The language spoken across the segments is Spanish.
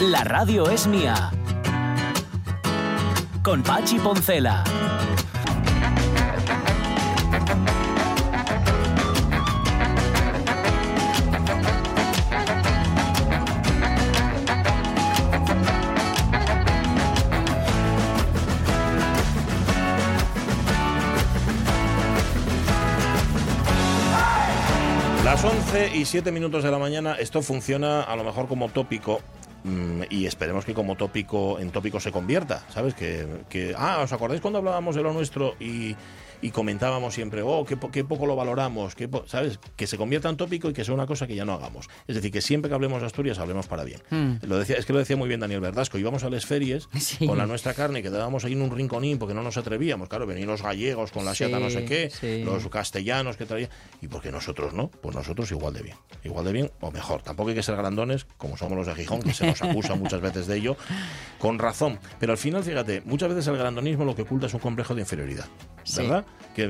La radio es mía. Con Pachi Poncela. Las 11 y 7 minutos de la mañana, esto funciona a lo mejor como tópico. Mm, Y esperemos que como tópico en tópico se convierta, ¿sabes? Que, que- ah, ¿os acordáis cuando hablábamos de lo nuestro y, y comentábamos siempre, oh, qué, po- qué poco lo valoramos, qué po-", ¿sabes? Que se convierta en tópico y que sea una cosa que ya no hagamos. Es decir, que siempre que hablemos de Asturias, hablemos para bien. Lo decía, es que lo decía muy bien Daniel Verdasco, íbamos a las ferias Sí. con la nuestra carne y quedábamos ahí en un rinconín porque no nos atrevíamos. Claro, venían los gallegos con la Sí, siata no sé qué, sí. los castellanos que traían. ¿Y por qué nosotros no? Pues nosotros igual de bien. Igual de bien o mejor. Tampoco hay que ser grandones, como somos los de Gijón, que se nos acusa muchas veces de ello, con razón. Pero al final, fíjate, muchas veces el grandonismo lo que oculta es un complejo de inferioridad. Sí. Que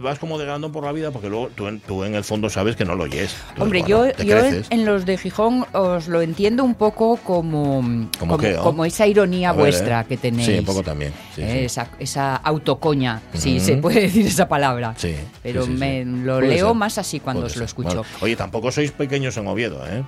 vas como de grandón por la vida porque luego tú en, tú en el fondo sabes que no lo oyes. Entonces, Hombre, bueno, yo, yo en, los de Gijón os lo entiendo un poco como, ¿Cómo qué, oh? como esa ironía ver, vuestra ¿eh? que tenéis. Sí, un poco también. Sí, Eh, sí. Esa, esa autocoña, si Ujú. se puede decir esa palabra. Sí, Pero me lo Puede leo ser. más así cuando Puede os lo escucho. Bueno, oye, tampoco sois pequeños en Oviedo, ¿eh?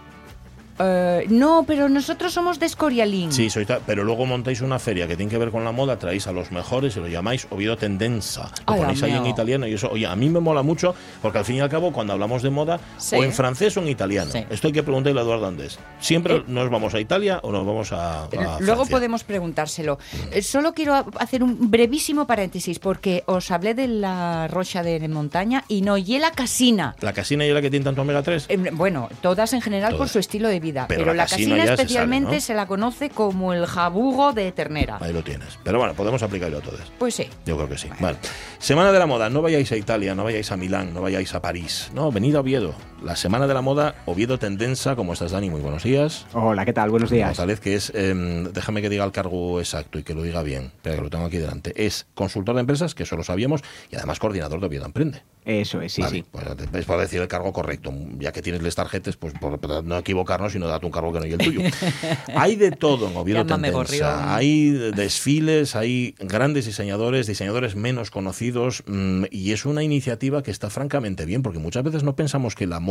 Eh, no, pero nosotros somos de Escorialín. Sí, ta- pero luego montáis una feria que tiene que ver con la moda, traéis a los mejores y lo llamáis Oviedo Tendenza. Lo Ay, ponéis ahí en italiano y eso, oye, a mí me mola mucho porque al fin y al cabo cuando hablamos de moda, Sí. o en francés o en italiano. Sí. Esto hay que preguntarle a Eduardo Andés. ¿Siempre Eh. nos vamos a Italia o nos vamos a, a Luego Francia? podemos preguntárselo. Eh, Solo quiero hacer un brevísimo paréntesis porque os hablé de la rocha de montaña y no y la casina. ¿La casina y la que tiene tanto omega 3? Eh, Bueno, todas en general por Todas. su estilo de vida, Pero pero, la la casina casina ya se sale, especialmente ¿no? se la conoce como el jabugo de ternera. Ahí lo tienes. Pero bueno, podemos aplicarlo a todos. Pues sí. Yo creo que sí. Vale. Semana de la moda. No vayáis a Italia, no vayáis a Milán, no vayáis a París. No, venid a Oviedo. La Semana de la Moda, Oviedo Tendenza. ¿Cómo estás, Dani? Muy buenos días. Hola, ¿qué tal? Buenos días. González, que es, em, déjame que diga el cargo exacto y que lo diga bien, pero que lo tengo aquí delante. Es consultor de empresas, que eso lo sabíamos, y además coordinador de Oviedo Emprende. Eso es, sí, Vale, sí. pues es por decir el cargo correcto. Ya que tienes las tarjetas, pues por, por no equivocarnos y no darte un cargo que no es el tuyo. hay de todo en Oviedo Tendenza. gorrión. Hay desfiles, hay grandes diseñadores, diseñadores menos conocidos, mm, y es una iniciativa que está francamente bien, porque muchas veces no pensamos que la moda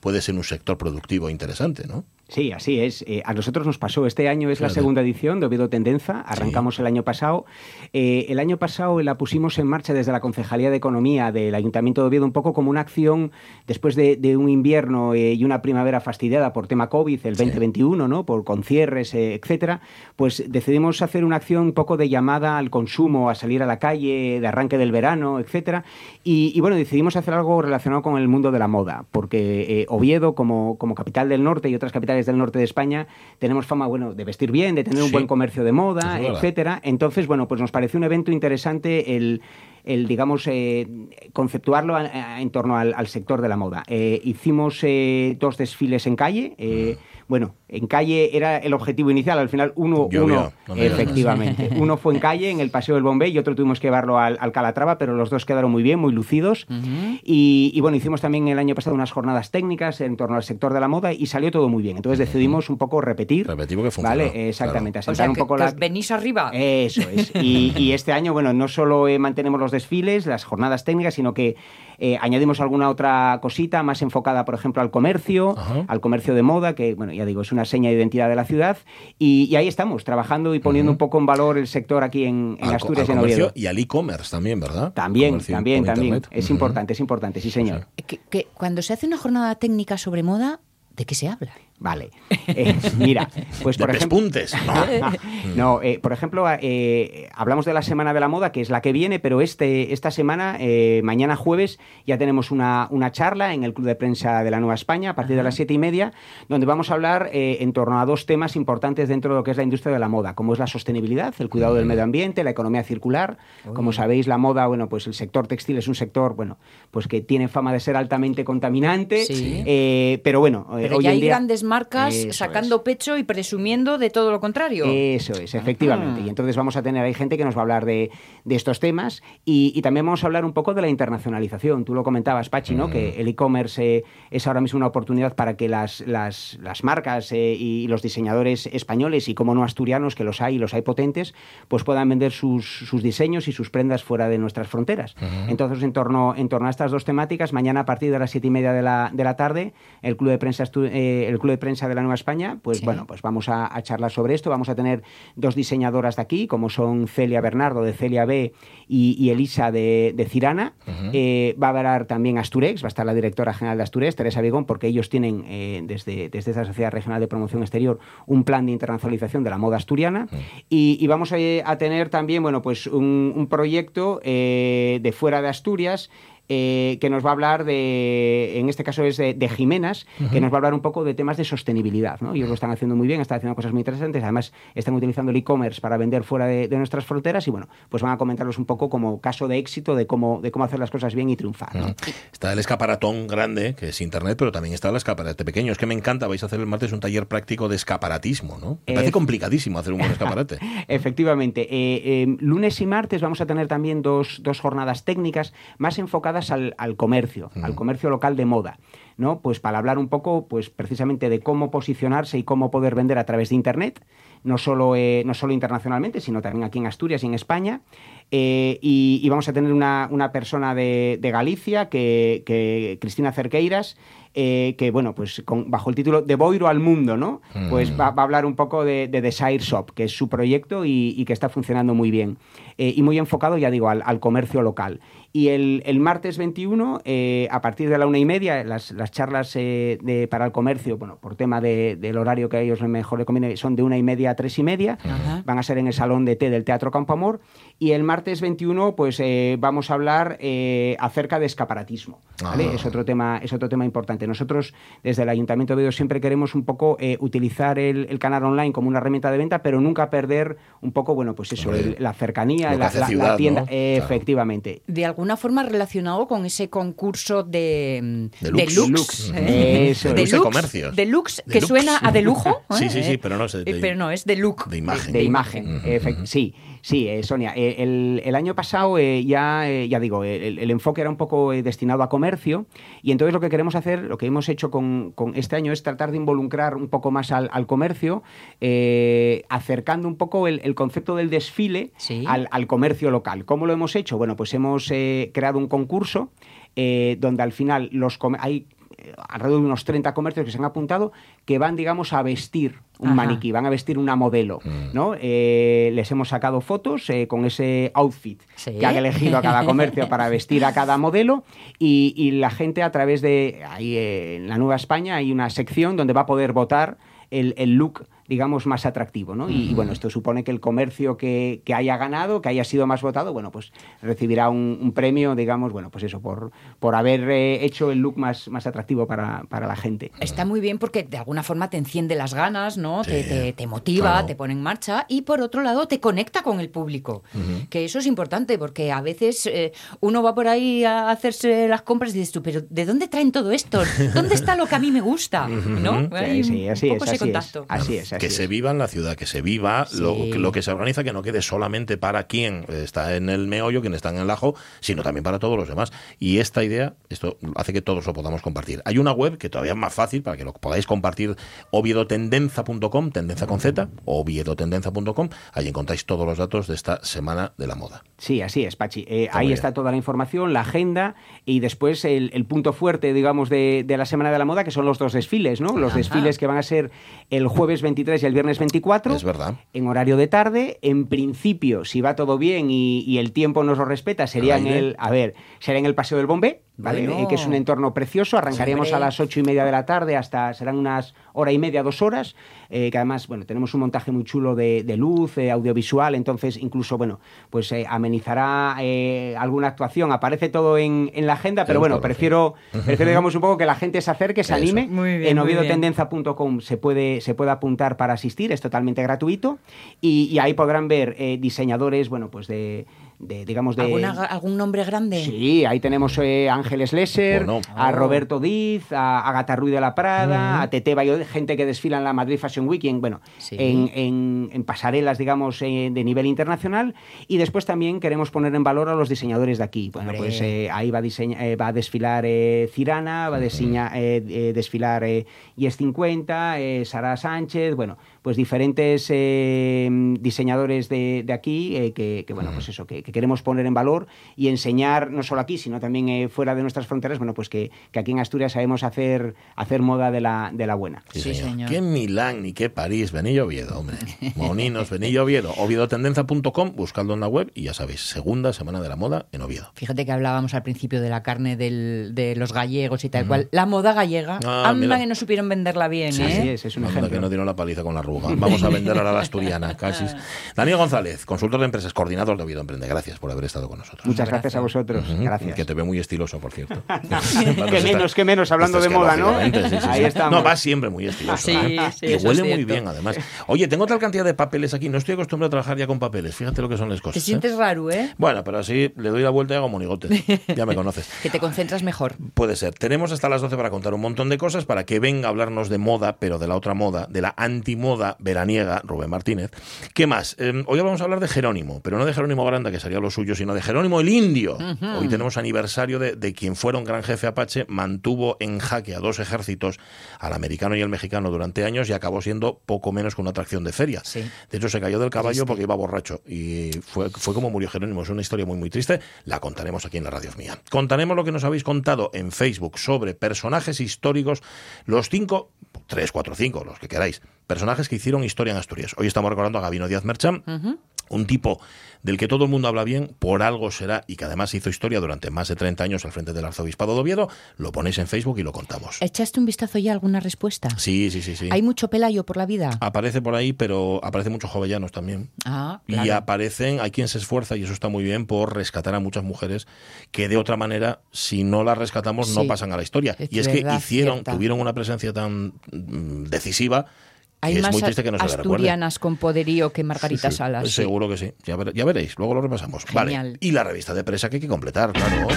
puede ser un sector productivo interesante, ¿no? Sí, así es. Eh, a nosotros nos pasó. Este año es la segunda edición de Oviedo Tendenza. Arrancamos el año pasado. Eh, el año pasado la pusimos en marcha desde la Concejalía de Economía del Ayuntamiento de Oviedo un poco como una acción después de, de un invierno eh, y una primavera fastidiada por tema COVID, el 2021, ¿no? Por con cierres, etcétera. Pues decidimos hacer una acción un poco de llamada al consumo, a salir a la calle, de arranque del verano, etcétera. Y, y, bueno, decidimos hacer algo relacionado con el mundo de la moda, porque eh, Oviedo, como, como capital del norte y otras capitales del norte de España, tenemos fama, bueno, de vestir bien, de tener un Sí. buen comercio de moda, etcétera. Entonces, bueno, pues nos pareció un evento interesante el el, digamos, eh, conceptuarlo a- a- en torno al, al sector de la moda. Eh, hicimos dos desfiles en calle. eh, Bueno, en calle era el objetivo inicial. Al final, uno, Llovió, uno no efectivamente. Uno fue en calle, en el Paseo del Bombay, y otro tuvimos que llevarlo al, al Calatrava, pero los dos quedaron muy bien, muy lucidos. y, y bueno, hicimos también el año pasado unas jornadas técnicas en torno al sector de la moda y salió todo muy bien. Entonces decidimos un poco repetir. Repetir porque funcionó, Vale, exactamente. O asentar sea, un que, poco que la. os venís arriba. Eso es. Y, y este año, bueno, no solo eh, mantenemos los desfiles, las jornadas técnicas, sino que eh, añadimos alguna otra cosita más enfocada, por ejemplo, al comercio, Ajá. al comercio de moda, que, bueno, ya digo, es una seña de identidad de la ciudad. Y, y ahí estamos, trabajando y poniendo un poco en valor el sector aquí en, en Al co- Asturias al y en Oviedo. y al e-commerce también, ¿verdad? También, Comercio también, también. internet. Es importante, es importante, sí, señor. Que, que cuando se hace una jornada técnica sobre moda, ¿de qué se habla? Vale. Eh, mira, pues De por ejemplo. pespuntes, ¿no? No, eh, por ejemplo, eh, hablamos de la Semana de la Moda, que es la que viene, pero este, esta semana, eh, mañana jueves, ya tenemos una, una charla en el Club de Prensa de la Nueva España a partir de las siete y media, donde vamos a hablar eh, en torno a dos temas importantes dentro de lo que es la industria de la moda, como es la sostenibilidad, el cuidado del medio ambiente, la economía circular. Como sabéis, la moda, bueno, pues el sector textil es un sector, bueno, pues que tiene fama de ser altamente contaminante, Sí. eh, pero bueno, Pero hoy ya en hay día... grandes marcas Eso sacando pecho y presumiendo de todo lo contrario. Eso es, efectivamente. Y entonces vamos a tener, hay gente que nos va a hablar de, de estos temas y, y también vamos a hablar un poco de la internacionalización. Tú lo comentabas, Pachi, ¿no? Que el e-commerce eh, es ahora mismo una oportunidad para que las, las, las marcas eh, y los diseñadores españoles y como no asturianos, que los hay y los hay potentes, pues puedan vender sus, sus diseños y sus prendas fuera de nuestras fronteras. Entonces, en torno, en torno a estas dos temáticas, mañana a partir de las siete y media de la, de la tarde, el Club de Prensa, eh, el Club de Prensa de la Nueva España, pues Sí. bueno, pues vamos a, a charlar sobre esto. Vamos a tener dos diseñadoras de aquí, como son Celia Bernardo de Celia B y, y Elisa de, de Cirana. Eh, va a hablar también Asturex, va a estar la directora general de Asturex, Teresa Vigón, porque ellos tienen eh, desde, desde esta Sociedad Regional de Promoción Exterior un plan de internacionalización de la moda asturiana. Y, y vamos a, a tener también, bueno, pues un, un proyecto eh, de fuera de Asturias eh, que nos va a hablar de, en este caso es de, de Jimenas, que nos va a hablar un poco de temas de sostenibilidad. ¿no? Ellos lo están haciendo muy bien, están haciendo cosas muy interesantes, además están utilizando el e-commerce para vender fuera de, de nuestras fronteras y bueno, pues van a comentarlos un poco como caso de éxito de cómo, de cómo hacer las cosas bien y triunfar. ¿no? Está el escaparatón grande, que es internet, pero también está el escaparate pequeño. Es que me encanta, vais a hacer el martes un taller práctico de escaparatismo, ¿no? Me parece complicadísimo hacer un buen escaparate. Efectivamente. Eh, eh, lunes y martes vamos a tener también dos, dos jornadas técnicas más enfocadas al, al comercio, al comercio local de moda. ¿no? Pues para hablar un poco, pues precisamente de cómo posicionarse y cómo poder vender a través de Internet, no solo, eh, no solo internacionalmente, sino también aquí en Asturias y en España. Eh, y, y vamos a tener una, una persona de, de Galicia, que, que Cristina Cerqueiras, eh, que bueno, pues con- bajo el título De Boiro al Mundo, ¿no? Pues va, va a hablar un poco de, de Desire Shop, que es su proyecto y, y que está funcionando muy bien. Eh, y muy enfocado, ya digo, al, al comercio local. Y el, el martes 21, eh, a partir de la una y media, las, las charlas eh, de, para el comercio, bueno, por tema de- del horario que a ellos mejor les conviene, son de una y media a tres y media. Ajá. Van a ser en el salón de té del Teatro Campo Amor. Y el martes 21, pues vamos a hablar acerca de escaparatismo. ¿vale? Ah. Es, otro tema, es otro tema importante. Nosotros, desde el Ayuntamiento de Oviedo, siempre queremos un poco eh, utilizar el, el canal online como una herramienta de venta, pero nunca perder un poco, bueno, pues eso, Hombre, el- la cercanía, la, la- ciudad, tienda. ¿no? eh, Claro. Efectivamente. De alguna forma relacionado con ese concurso de Deluxe. deluxe, Deluxe. Eso es. Deluxe de comercios. Deluxe, que suena a de lujo. Sí, ¿eh? sí, sí, pero no es de- Eh, pero no, es de look. de imagen. De imagen, ujú. sí. Sí, eh, Sonia, eh, el, el año pasado eh, ya, eh, ya digo, el, el enfoque era un poco destinado a comercio y entonces lo que queremos hacer, lo que hemos hecho con, con este año es tratar de involucrar un poco más al, al comercio, eh, acercando un poco el, el concepto del desfile Sí. al, al comercio local. ¿Cómo lo hemos hecho? Bueno, pues hemos creado un concurso eh, donde al final los hay alrededor de unos 30 comercios que se han apuntado que van, digamos, a vestir un Ajá. maniquí, van a vestir una modelo, ¿no? Eh, les hemos sacado fotos eh, con ese outfit Sí. que han elegido a cada comercio para vestir a cada modelo y, y la gente a través de, ahí eh, en la Nueva España hay una sección donde va a poder votar el, el look digamos, más atractivo, ¿no? Y, y, bueno, esto supone que el comercio que, que haya ganado, que haya sido más votado, bueno, pues recibirá un, un premio, digamos, bueno, pues eso, por, por haber eh, hecho el look más, más atractivo para, para la gente. Está muy bien porque de alguna forma te enciende las ganas, ¿no? Sí, te, te- te motiva, claro. te pone en marcha y por otro lado te conecta con el público. Que eso es importante porque a veces eh, uno va por ahí a hacerse las compras y dices tú, pero ¿de dónde traen todo esto? ¿Dónde está lo que a mí me gusta? ¿No? Hay Sí, sí, así un poco es, ese así es, contacto. así es, que es. se viva en la ciudad, que se viva lo, Sí. que- lo que se organiza, que no quede solamente para quien está en el meollo, quien está en el ajo, sino también para todos los demás. Y esta idea, esto hace que todos lo podamos compartir. Hay una web que todavía es más fácil para que lo podáis compartir, oviedotendenza.com, tendencia con Z, oviedotendenza.com, ahí encontráis todos los datos de esta semana de la moda. Sí, así es, Pachi. Eh, Está ahí está toda la información, la agenda y después el, el punto fuerte, digamos, de, de la Semana de la Moda, que son los dos desfiles, ¿no? Los Ajá. desfiles que van a ser el jueves 23 y el viernes 24. Es verdad. En horario de tarde. En principio, si va todo bien y, y el tiempo nos lo respeta, sería en el, a ver, sería en el Paseo del Bombé, ¿vale? Bueno. Eh, que es un entorno precioso. Arrancaríamos a las ocho y media de la tarde hasta, serán unas hora y media, dos horas, eh, que además, bueno, tenemos un montaje muy chulo de, de luz, eh, audiovisual, entonces incluso, bueno, pues eh, amenizará eh, alguna actuación. Aparece todo en, en la agenda, pero En bueno, prefiero, prefiero, digamos, un poco que la gente se acerque, se Eso. anime. Muy bien, en oviedotendenza.com se puede, se puede apuntar para asistir, es totalmente gratuito y, y ahí podrán ver eh, diseñadores, bueno, pues de, de, digamos, de... ¿Alguna- ¿Algún nombre grande? Sí, ahí tenemos eh, a Ángeles Lesser, Bueno. a Oh. Roberto Diz, a Agatha Ruiz de la Prada, a Tete Bayo, gente que desfila en la Madrid Fashion Week, en, bueno, Sí. en, en- en pasarelas, digamos, eh, de nivel internacional. Y después también queremos poner en valor a los diseñadores de aquí. Bueno, Hombre. pues eh, ahí va a, diseña- eh, va a desfilar eh, Cirana, va a diseña- eh, eh, desfilar eh, Yes 50, eh, Sara Sánchez, bueno, pues diferentes eh, diseñadores de, de aquí eh, que, que, bueno, pues eso, que, que queremos poner en valor y enseñar, no solo aquí, sino también eh, fuera de nuestras fronteras, bueno, pues que, que aquí en Asturias sabemos hacer, hacer moda de la, de la buena. Sí, señor. Qué Milán ni qué París, venid Oviedo, hombre. Moninos, venid Oviedo. Oviedotendenza.com, buscadlo en la web y ya sabéis, segunda semana de la moda en Oviedo. Fíjate que hablábamos al principio de la carne del- de los gallegos y tal cual. La moda gallega, Ah, anda mira. que no supieron venderla bien, Sí, ¿eh? sí, es, es un ejemplo. que no dieron la paliza con la Vamos a vender ahora la asturiana, casi. Daniel González, consultor de empresas, coordinador de Oviedo Emprende. Gracias por haber estado con nosotros. Muchas gracias a vosotros. Ujú, Gracias. Que te ve muy estiloso, por cierto. que menos, que menos, hablando de moda, ¿no? Ahí estamos. No, va siempre muy estiloso. Sí, ¿eh? sí, y huele es muy bien, además. Oye, tengo tal cantidad de papeles aquí. No estoy acostumbrado a trabajar ya con papeles. Fíjate lo que son las cosas. Te ¿eh? sientes raro, ¿eh? Bueno, pero así le doy la vuelta y hago monigotes. Ya me conoces. Que te concentras mejor. Puede ser. Tenemos hasta las 12 para contar un montón de cosas, para que venga a hablarnos de moda, pero de la otra moda, de la antimoda veraniega, Rubén Martínez. ¿Qué más? Eh, hoy vamos a hablar de Jerónimo, pero no de Jerónimo Granda, que sería lo suyo, sino de Jerónimo el Indio. Hoy tenemos aniversario de, de quien fuera un gran jefe apache, mantuvo en jaque a dos ejércitos, al americano y el mexicano, durante años y acabó siendo poco menos que una atracción de feria. Sí. De hecho, se cayó del caballo Triste. porque iba borracho y fue, fue como murió Jerónimo. Es una historia muy, muy triste. La contaremos aquí en la radio mía. Contaremos lo que nos habéis contado en Facebook sobre personajes históricos, los cinco, tres, cuatro, cinco, los que queráis, personajes que hicieron historia en Asturias. Hoy estamos recordando a Gabino Díaz Merchán. Un tipo del que todo el mundo habla bien, por algo será, y que además hizo historia durante más de 30 años al frente del Arzobispado de Oviedo, lo ponéis en Facebook y lo contamos. ¿Echaste un vistazo ya a alguna respuesta? Sí, sí, sí, sí. ¿Hay mucho pelayo por la vida? Aparece por ahí, pero aparece muchos jovellanos también. Ah, Y claro. aparecen, hay quien se esfuerza, y eso está muy bien, por rescatar a muchas mujeres que de otra manera, si no las rescatamos, no pasan a la historia. Es y es que hicieron, cierta. tuvieron una presencia tan mm, decisiva Hay es más muy triste que no se le recuerde. asturianas con poderío que Margarita Sí, sí, Salas. Seguro que sí. Ya, ver- ya veréis, luego lo repasamos. Genial. Vale. Y la revista de presa que hay que completar, claro.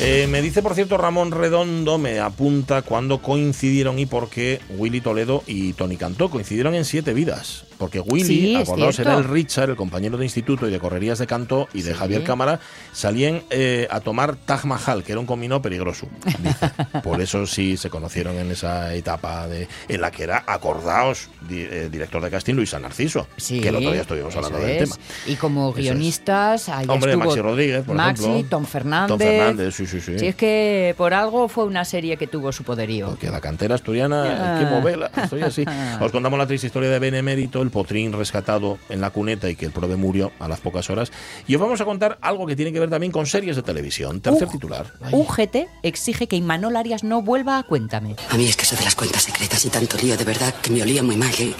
Eh, me dice, por cierto, Ramón Redondo, me apunta cuándo coincidieron y por qué Willy Toledo y Tony Cantó. Coincidieron en Siete Vidas. Porque Willy, Sí, acordaos, era el Richard, el compañero de instituto y de correrías de Cantó y de Sí. Javier Cámara, salían eh, a tomar Taj Mahal, que era un combinado peligroso. dice. Por eso sí se conocieron en esa etapa de, en la que era, acordaos, di- eh, director de casting Luisa Narciso, Sí, que el otro día estuvimos hablando del es. tema. Y como Eso es. guionistas, ahí Hombre, estuvo Maxi Rodríguez, por Maxi, ejemplo. Tom Fernández. Tom Fernández, sí, sí, sí. Si es que por algo fue una serie que tuvo su poderío. Porque la cantera asturiana Ah. moverla. Estoy así. Os contamos la triste historia de Benemérito, el potrín rescatado en la cuneta y que el prove murió a las pocas horas. Y os vamos a contar algo que tiene que ver también con series de televisión. Tercer Uh, titular. Ay. UGT exige que Imanol Arias no vuelva a Cuéntame. A mí es que eso de las cuentas secretas y tanto lío de verdad que me olía muy mal. ¿eh?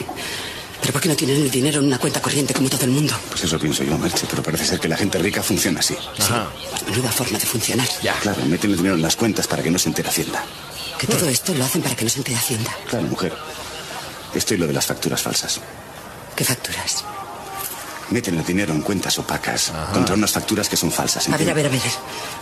¿Pero por qué no tienen el dinero en una cuenta corriente como todo el mundo? Pues eso pienso yo, Merche, pero parece ser que la gente rica funciona así. Ajá. Pues menuda forma de funcionar. Ya. Claro, meten el dinero en las cuentas para que no se entere Hacienda. Que todo esto lo hacen para que no se entere Hacienda. Claro, mujer. Esto y lo de las facturas falsas. ¿Qué facturas? Meten el dinero en cuentas opacas contra unas facturas que son falsas. A ver, a ver, a ver.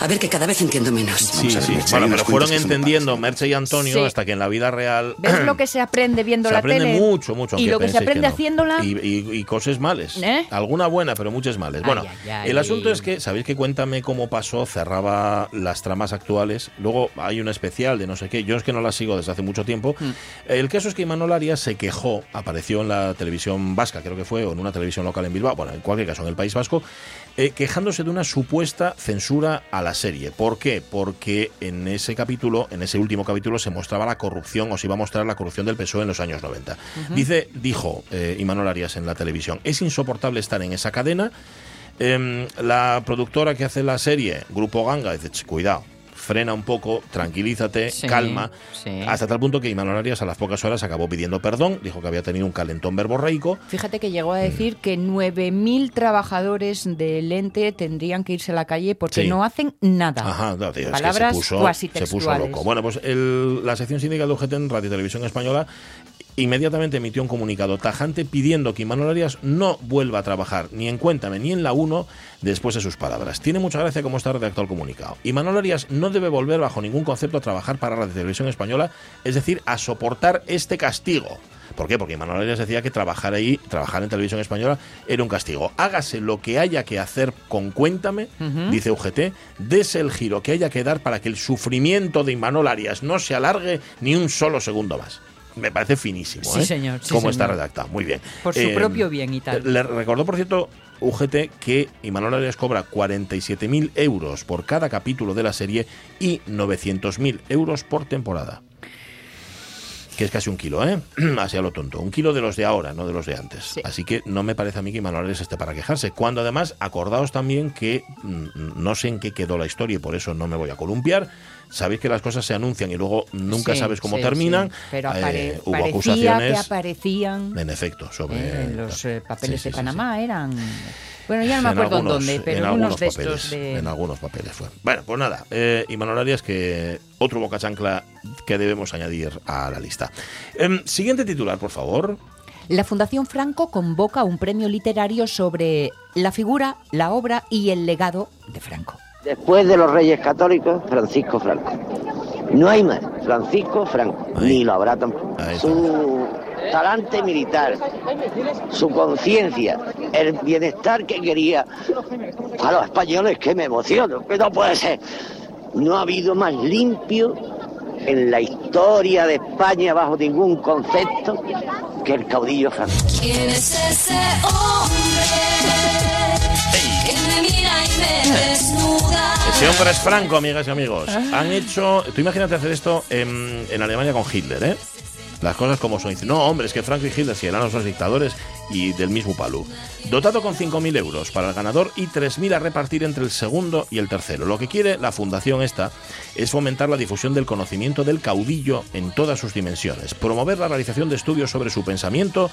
A ver que cada vez entiendo menos. Sí, ver, sí. Bueno, pero fueron entendiendo. Merche y Antonio Sí. hasta que en la vida real. ¿Ves lo que se aprende viendo Se la aprende tele? mucho, mucho. Y lo que se aprende no. haciéndola. Y, y- y cosas males. ¿Eh? Alguna buena, pero muchas males. Ay, Bueno, ay, ay. el asunto es que, ¿sabéis que Cuéntame cómo pasó? Cerraba las tramas actuales. Luego hay una especial de no sé qué. Yo es que no la sigo desde hace mucho tiempo. Hmm. El caso es que Imanol Arias se quejó, apareció en la televisión vasca, creo que fue, o en una televisión local en Bilbao, bueno, en cualquier caso, en el País Vasco, eh, quejándose de una supuesta censura a la serie. ¿Por qué? Porque en ese capítulo, en ese último capítulo, se mostraba la corrupción, o se iba a mostrar la corrupción del PSOE en los años 90. Dice, dijo eh, Imanol Arias en la televisión, es insoportable estar en esa cadena. Em, la productora que hace la serie, Grupo Ganga, dice, "Ch, cuidado. Frena un poco, tranquilízate, Sí, calma. sí. Hasta tal punto que Imanol Arias a las pocas horas acabó pidiendo perdón, dijo que había tenido un calentón verborreico. Fíjate que llegó a decir que 9.000 trabajadores del ente tendrían que irse a la calle porque Sí. no hacen nada. Ajá, no, tío, es que Palabras se puso, se loco. Bueno, pues el- la sección sindical de UGT en Radio y Televisión Española inmediatamente emitió un comunicado tajante pidiendo que Imanol Arias no vuelva a trabajar ni en Cuéntame ni en la 1 después de sus palabras. Tiene mucha gracia cómo está redactado el comunicado. Imanol Arias no debe volver bajo ningún concepto a trabajar para la televisión española, es decir, a soportar este castigo. ¿Por qué? Porque Manuel Arias decía que trabajar ahí, trabajar en televisión española, era un castigo. Hágase lo que haya que hacer con Cuéntame, dice UGT, dese el giro que haya que dar para que el sufrimiento de Imanol Arias no se alargue ni un solo segundo más. Me parece finísimo, Sí, ¿eh? señor, sí, Cómo está señor. redactado. Muy bien. Por su Eh, propio bien y tal. Le recordó, por cierto, UGT que Imanol Arias cobra 47.000 euros por cada capítulo de la serie y 900.000 euros por temporada. Que es casi un kilo, ¿eh? Así a lo tonto. Un kilo de los de ahora, no de los de antes. Sí. Así que no me parece a mí que Imanol Arias esté para quejarse. Cuando además, acordaos también que mm, no sé en qué quedó la historia y por eso no me voy a columpiar. Sabéis que las cosas se anuncian y luego nunca Sí, sabes cómo sí, terminan. Pero Eh, hubo acusaciones. que aparecían En efecto, sobre. eh, los eh, papeles de Panamá eran. Bueno, ya no me En acuerdo algunos- en dónde, pero en algunos unos de papeles, estos de. En algunos papeles fue. Bueno, pues nada. Eh, Imanol Arias, que otro boca chancla que debemos añadir a la lista. Em, siguiente titular, por favor. La Fundación Franco convoca un premio literario sobre la figura, la obra y el legado de Franco. Después de los Reyes Católicos, Francisco Franco. No hay más. Francisco Franco. Ahí. Ni lo habrá tampoco. Su talante militar, su conciencia, el bienestar que quería a los españoles, que me emociono, que no puede ser. No ha habido más limpio en la historia de España bajo ningún concepto que el caudillo Franco. ¿Quién es ese hombre Ese hombre es Franco, amigas y amigos. Han hecho. Tú imagínate hacer esto en, en Alemania con Hitler, ¿eh? Las cosas como son. No, hombre, es que Franco y Hitler si eran los dos dictadores y del mismo palú. Dotado con 5.000 euros para el ganador y 3.000 a repartir entre el segundo y el tercero. Lo que quiere la fundación esta es fomentar la difusión del conocimiento del caudillo en todas sus dimensiones, promover la realización de estudios sobre su pensamiento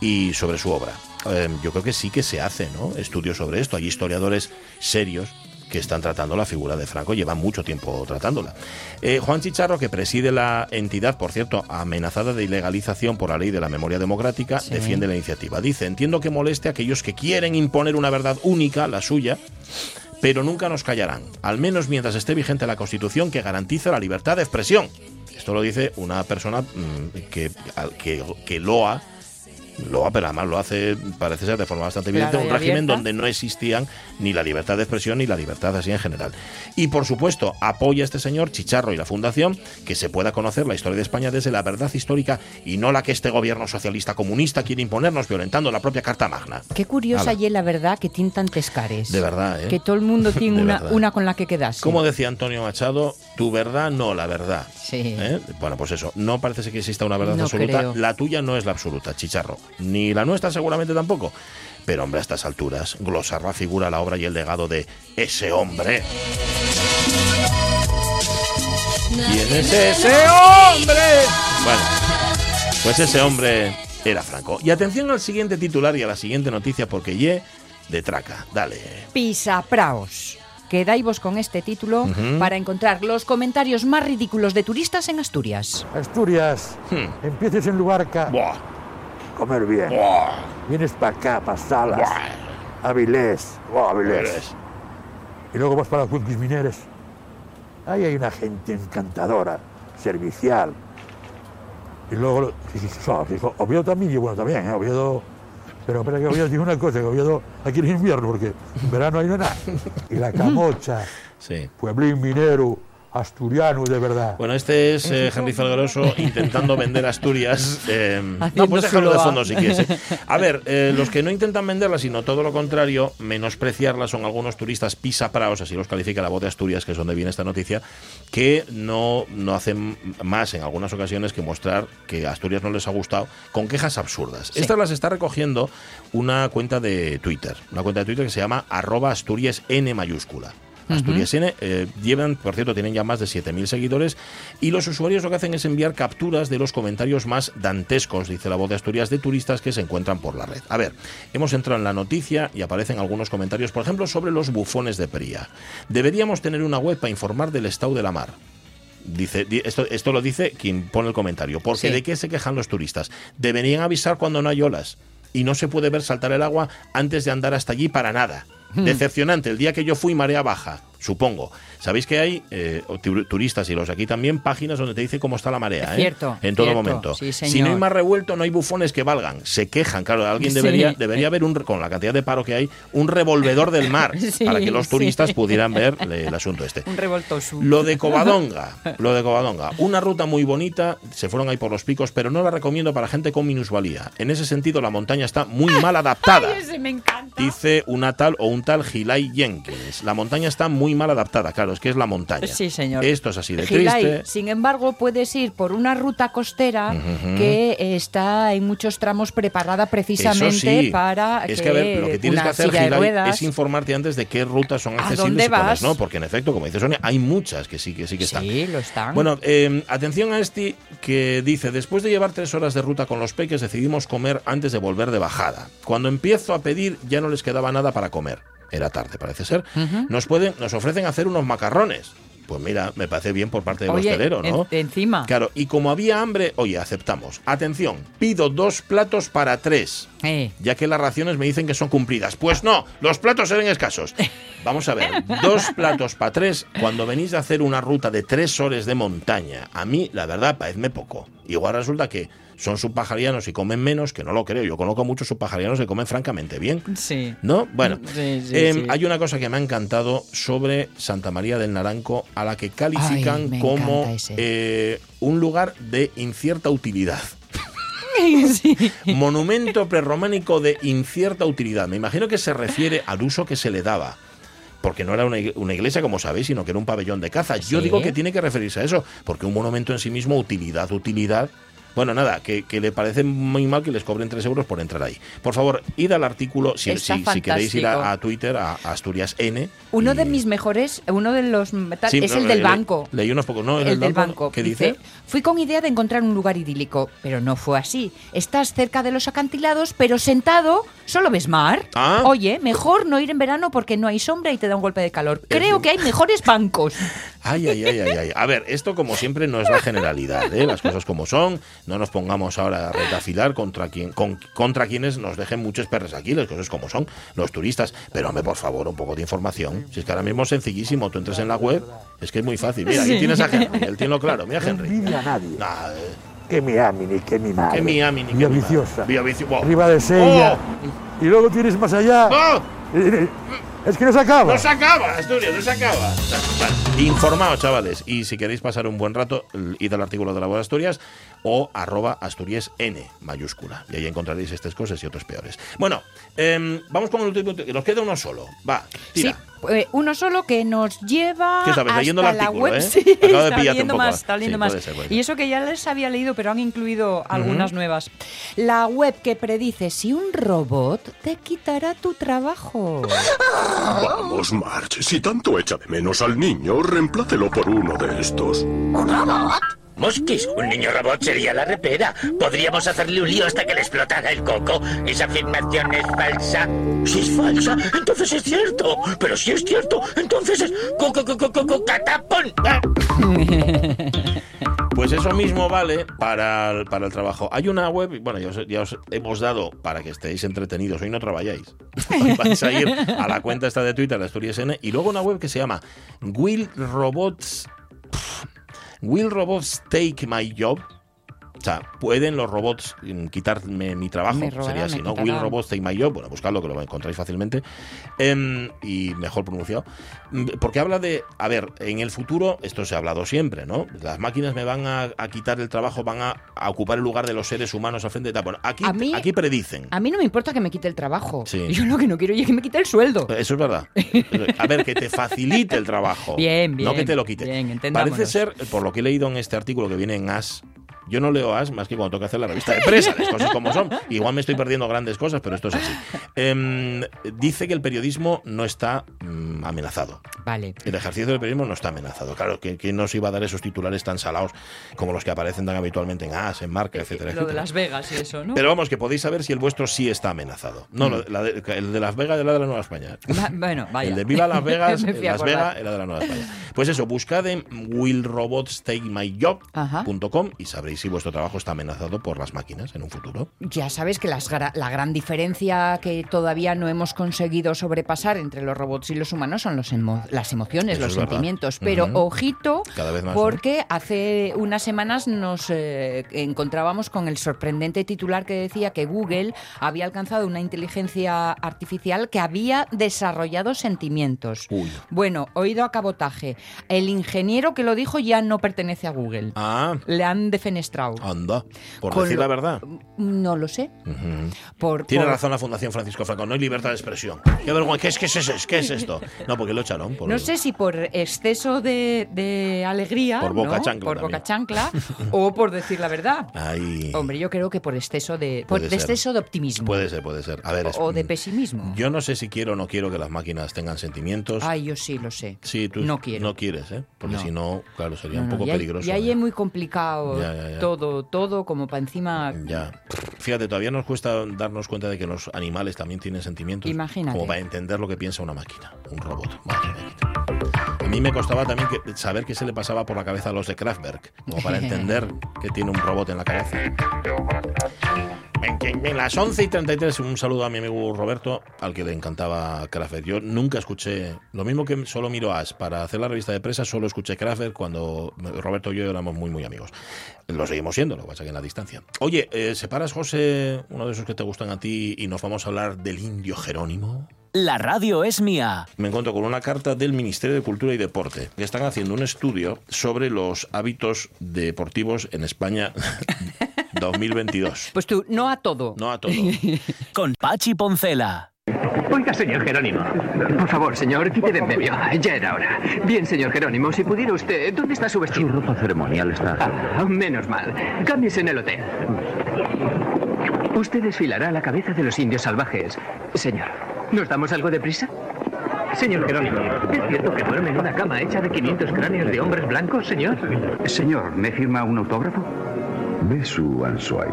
y sobre su obra. Eh, yo creo que sí que se hace, ¿no? Estudios sobre esto. Hay historiadores serios que están tratando la figura de Franco, llevan mucho tiempo tratándola. Eh, Juan Chicharro, que preside la entidad, por cierto, amenazada de ilegalización por la ley de la memoria democrática, defiende la iniciativa. Dice, entiendo que moleste a aquellos que quieren imponer una verdad única, la suya, pero nunca nos callarán, al menos mientras esté vigente la Constitución que garantiza la libertad de expresión. Esto lo dice una persona mm, que, que, que loa Loa, pero además lo hace, parece ser de forma bastante evidente, Claro, un régimen abierta. donde no existían ni la libertad de expresión ni la libertad así en general. Y por supuesto, apoya a este señor Chicharro y la Fundación que se pueda conocer la historia de España desde la verdad histórica y no la que este gobierno socialista comunista quiere imponernos violentando la propia Carta Magna. Qué curiosa y es la verdad que tienen tantas cares. De verdad, ¿eh? Que todo el mundo tiene una, una con la que quedarse. Como decía Antonio Machado, tu verdad no la verdad. Sí. ¿Eh? Bueno, pues eso, no parece que exista una verdad No absoluta. creo. La tuya no es la absoluta, Chicharro. Ni la nuestra seguramente tampoco. Pero hombre, a estas alturas, glosar la figura, la obra y el legado de ese hombre. ¿Quién es ese hombre? Bueno, pues ese hombre era Franco. Y atención al siguiente titular y a la siguiente noticia porque ye de traca. Dale. Pisapraos. Quedáis vos con este título para encontrar los comentarios más ridículos de turistas en Asturias. Asturias, Hmm. empieces en Luarca, Buah, comer bien. buah, Vienes para acá, para Salas, buah. Avilés. Y luego vas para Cuenquis Mineres. Ahí hay una gente encantadora, servicial. Y luego, Oviedo también, y bueno, también, ¿eh? Oviedo. Pero espera que Oviedo tiene una cosa, que Oviedo aquí en invierno, porque en verano hay nada. Y la camocha, Sí. pueblín minero, asturiano de verdad. Bueno, este es eh, Henry Falgaroso intentando vender Asturias. eh, no, pues déjalo de fondo si quieres. eh. A ver, eh, los que no intentan venderla, sino todo lo contrario, menospreciarla, son algunos turistas pisapraos, así los califica la voz de Asturias, que es donde viene esta noticia, que no, no hacen más en algunas ocasiones que mostrar que Asturias no les ha gustado con quejas absurdas. Estas las está recogiendo una cuenta de Twitter, una cuenta de Twitter que se llama arroba Asturias N mayúscula. Asturias N eh, llevan, por cierto, tienen ya más de 7.000 seguidores y los usuarios lo que hacen es enviar capturas de los comentarios más dantescos, dice la voz de Asturias, de turistas que se encuentran por la red. A ver, hemos entrado en la noticia y aparecen algunos comentarios, por ejemplo, sobre los bufones de Pría. Deberíamos tener una web para informar del estado de la mar. Dice, di- esto, esto lo dice quien pone el comentario. Porque Sí. ¿de qué se quejan los turistas? Deberían avisar cuando no hay olas. Y no se puede ver saltar el agua antes de andar hasta allí para nada. Decepcionante. El día que yo fui, marea baja, supongo. Sabéis que hay eh, tu- turistas y los aquí también páginas donde te dice cómo está la marea. ¿eh? cierto, En todo cierto, momento. sí, si no hay más revuelto, no hay bufones que valgan. Se quejan. Claro, alguien Sí. debería, debería haber, un, con la cantidad de paro que hay, un revolvedor del mar Sí, para que los turistas pudieran ver el asunto este. Un revoltoso. Lo de Covadonga, lo de Covadonga, una ruta muy bonita, se fueron ahí por los picos, pero no la recomiendo para gente con minusvalía. En ese sentido, la montaña está muy mal adaptada. Ay, ese me encanta. Dice una tal o un tal Gilay Jenkins. La montaña está muy mal adaptada, claro, es que es la montaña. Sí, señor. Esto es así de Gilay, triste. sin embargo, puedes ir por una ruta costera que está en muchos tramos preparada precisamente sí. para es que, a ver, lo que tienes que hacer, Gilay, ruedas. es informarte antes de qué rutas son ¿A accesibles dónde y cuáles vas? no, porque en efecto, como dice Sonia, hay muchas que sí que sí que están. Sí, lo están. Bueno, eh, atención a este que dice, después de llevar tres horas de ruta con los peques decidimos comer antes de volver de bajada. Cuando empiezo a pedir ya no les quedaba nada para comer. Era tarde, parece ser. Nos pueden, nos ofrecen hacer unos macarrones. Pues mira, me parece bien por parte del Oye, hostelero, ¿no? en- encima. Claro, y como había hambre, oye, aceptamos. Atención, pido dos platos para tres. Eh. Ya que las raciones me dicen que son cumplidas. Pues no, los platos eran escasos. Vamos a ver, dos platos para tres cuando venís a hacer una ruta de tres horas de montaña. A mí, la verdad, parece poco. Igual resulta que son subpajarianos y comen menos, que no lo creo. Yo conozco muchos subpajarianos que comen francamente bien. Sí. ¿No? Bueno, Sí, sí, em, sí. hay una cosa que me ha encantado sobre Santa María del Naranco, a la que califican Ay, como eh, un lugar de incierta utilidad. Sí. Monumento prerrománico de incierta utilidad. Me imagino que se refiere al uso que se le daba. Porque no era una ig- una iglesia, como sabéis, sino que era un pabellón de caza. Yo Sí. digo que tiene que referirse a eso, porque un monumento en sí mismo, utilidad, utilidad. Bueno, nada, que, que le parece muy mal que les cobren 3 euros por entrar ahí. Por favor, id al artículo, si, si- si queréis ir a, Twitter, a, a Asturias N. Uno y- de mis mejores, uno de los tal, Sí, es no, el del le- banco. Leí unos pocos, ¿no? el del banco. ¿Qué dice? Fui con idea de encontrar un lugar idílico, pero no fue así. Estás cerca de los acantilados, pero sentado solo ves mar. Ah. Oye, mejor no ir en verano porque no hay sombra y te da un golpe de calor. Creo que hay mejores bancos. Ay, ay, ay, ay, ay. A ver, esto como siempre no es la generalidad, ¿eh? Las cosas como son. No nos pongamos ahora a retafilar contra, quien, con- contra quienes nos dejen muchos perres aquí, las cosas como son, los turistas. Pero hombre, por favor, un poco de información. Si es que ahora mismo es sencillísimo, tú entras en la web, es que es muy fácil. Mira, aquí Sí. tienes a Henry, él tiene lo claro. Mira, No Henry. envidia a nadie. Nah, eh, Que mi Amini, que mi madre. que mi Ami, ni que Vía mi madre. viciosa. Vía vici- wow. Arriba de Sella. Y luego tienes más allá. ¡Oh! Eh, eh, Es que no se acaba. No se acaba, Asturias, no se acaba. Informaos, chavales. Y si queréis pasar un buen rato, id al artículo de la voz de Asturias o arroba Asturias N mayúscula. Y ahí encontraréis estas cosas y otras peores. Bueno, em, vamos con el último. que Nos queda uno solo. Va, tira. Sí, eh, uno solo que nos lleva ¿Qué sabes? hasta la artículo, web. ¿eh? Sí, Acabo de está un poco. más, está Sí, leyendo puede más. ser, puede ser. Y eso que ya les había leído, pero han incluido algunas nuevas. La web que predice si un robot te quitará tu trabajo. Vamos, Marge. Si tanto echa de menos al niño, reemplácelo por uno de estos. Mosquis, un niño robot sería la repera. Podríamos hacerle un lío hasta que le explotara el coco. Esa afirmación es falsa. Si es falsa, entonces es cierto. Pero si es cierto, entonces es coco coco coco catapón. Pues eso mismo vale para el, para el trabajo. Hay una web, bueno, ya os, ya os hemos dado para que estéis entretenidos. Hoy no trabajáis. Vais a ir a la cuenta esta de Twitter, de Asturias N, y luego una web que se llama Will Robots. Will Robots Take My Job? O sea, ¿pueden los robots mm, quitarme mi trabajo? Sería así, ¿no? Will Robots Take My Job. Bueno, buscadlo que lo encontráis fácilmente. Em, y mejor pronunciado. Mm, Porque habla de, a ver, en el futuro, esto se ha hablado siempre, ¿no? Las máquinas me van a, a quitar el trabajo, van a, a ocupar el lugar de los seres humanos al frente de tal. Bueno, aquí, A mí- aquí predicen. A mí no me importa que me quite el trabajo. Sí. Yo lo que no quiero es que me quite el sueldo. Eso es verdad. A ver, que te facilite el trabajo. Bien, No bien, que te lo quite. bien. Parece ser, por lo que he leído en este artículo que viene en As, yo no leo As más que cuando que hacer la revista de prensa, las cosas como son. Igual me estoy perdiendo grandes cosas, pero esto es así. Em, dice que el periodismo no está mm, amenazado. Vale. El ejercicio del periodismo no está amenazado. Claro, que, que no se iba a dar esos titulares tan salados como los que aparecen tan habitualmente en AS, en Marca, etcétera, Lo de. Las Vegas y eso, ¿no? Pero vamos, que podéis saber si el vuestro sí está amenazado. No, Mm. la de- el de Las Vegas era de la Nueva España. Va- bueno, vaya. El de Viva Las Vegas, Las. Vegas era de la Nueva España. Pues eso, buscad en willrobotstakeMyjob.com y sabréis si vuestro trabajo está amenazado por las máquinas en un futuro. Ya sabes que las la gran diferencia que todavía no hemos conseguido sobrepasar entre los robots y los humanos son los emo- las emociones, Eso los sentimientos. Pero ojito, Cada vez más, ¿no? porque hace unas semanas nos eh, encontrábamos con el sorprendente titular que decía que Google había alcanzado una inteligencia artificial que había desarrollado sentimientos. Uy. Bueno, oído a cabotaje. El ingeniero que lo dijo ya no pertenece a Google. Ah, Le han anda. Por Con decir lo- la verdad. No lo sé. Por, Tiene por- razón la Fundación Francisco Franco. No hay libertad de expresión. Qué vergüenza. ¿Qué es, qué es, eso? ¿Qué es esto? No, porque lo echaron. Por No sé si por exceso de, de alegría, Por boca ¿no? chancla por boca chancla, o por decir la verdad. Ay, Hombre, yo creo que por exceso de, por de exceso de optimismo puede ser, puede ser. A ver, es- o de pesimismo. yo no sé si quiero o no quiero que las máquinas tengan sentimientos. Ay, yo sí lo sé. Sí, tú no quiero. no quieres, ¿eh? Porque No. si no, claro, sería No, un poco peligroso. ya ahí ¿eh? es muy complicado Ya, ya, ya. todo, todo como para encima. Ya. Fíjate, todavía nos cuesta darnos cuenta de que los animales también tienen sentimientos. Imagínate. Como para entender lo que piensa una máquina, un robot. Madre mía. A mí me costaba también que- saber qué se le pasaba por la cabeza a los de Kraftwerk, como para entender que tiene un robot en la cabeza. En, las 11 y 33, un saludo a mi amigo Roberto, al que le encantaba Kraftwerk. Yo nunca escuché, lo mismo que solo miro As, para hacer la revista de prensa solo escuché Kraftwerk cuando Roberto y yo éramos muy, muy amigos. Lo seguimos siendo, lo que pasa que en la distancia. Oye, eh, ¿separas, José, uno de esos que te gustan a ti y nos vamos a hablar del indio Jerónimo? La radio es mía. Me encuentro con una carta del Ministerio de Cultura y Deporte, que están haciendo un estudio sobre los hábitos deportivos en España 2022. Pues tú, no a todo. No a todo. Con Pachi Poncela. Oiga, señor Jerónimo. Por favor, señor, quite de en medio. Ya era hora. Bien, señor Jerónimo, si pudiera usted... ¿Dónde está su vestido? Su ropa ceremonial está... Ah, menos mal. Cámbiese en el hotel. Usted desfilará a la cabeza de los indios salvajes. Señor, ¿nos damos algo de prisa? Señor Jerónimo, ¿es cierto que duerme en una cama hecha de 500 cráneos de hombres blancos, señor? Señor, ¿me firma un autógrafo? Besu Ansuay.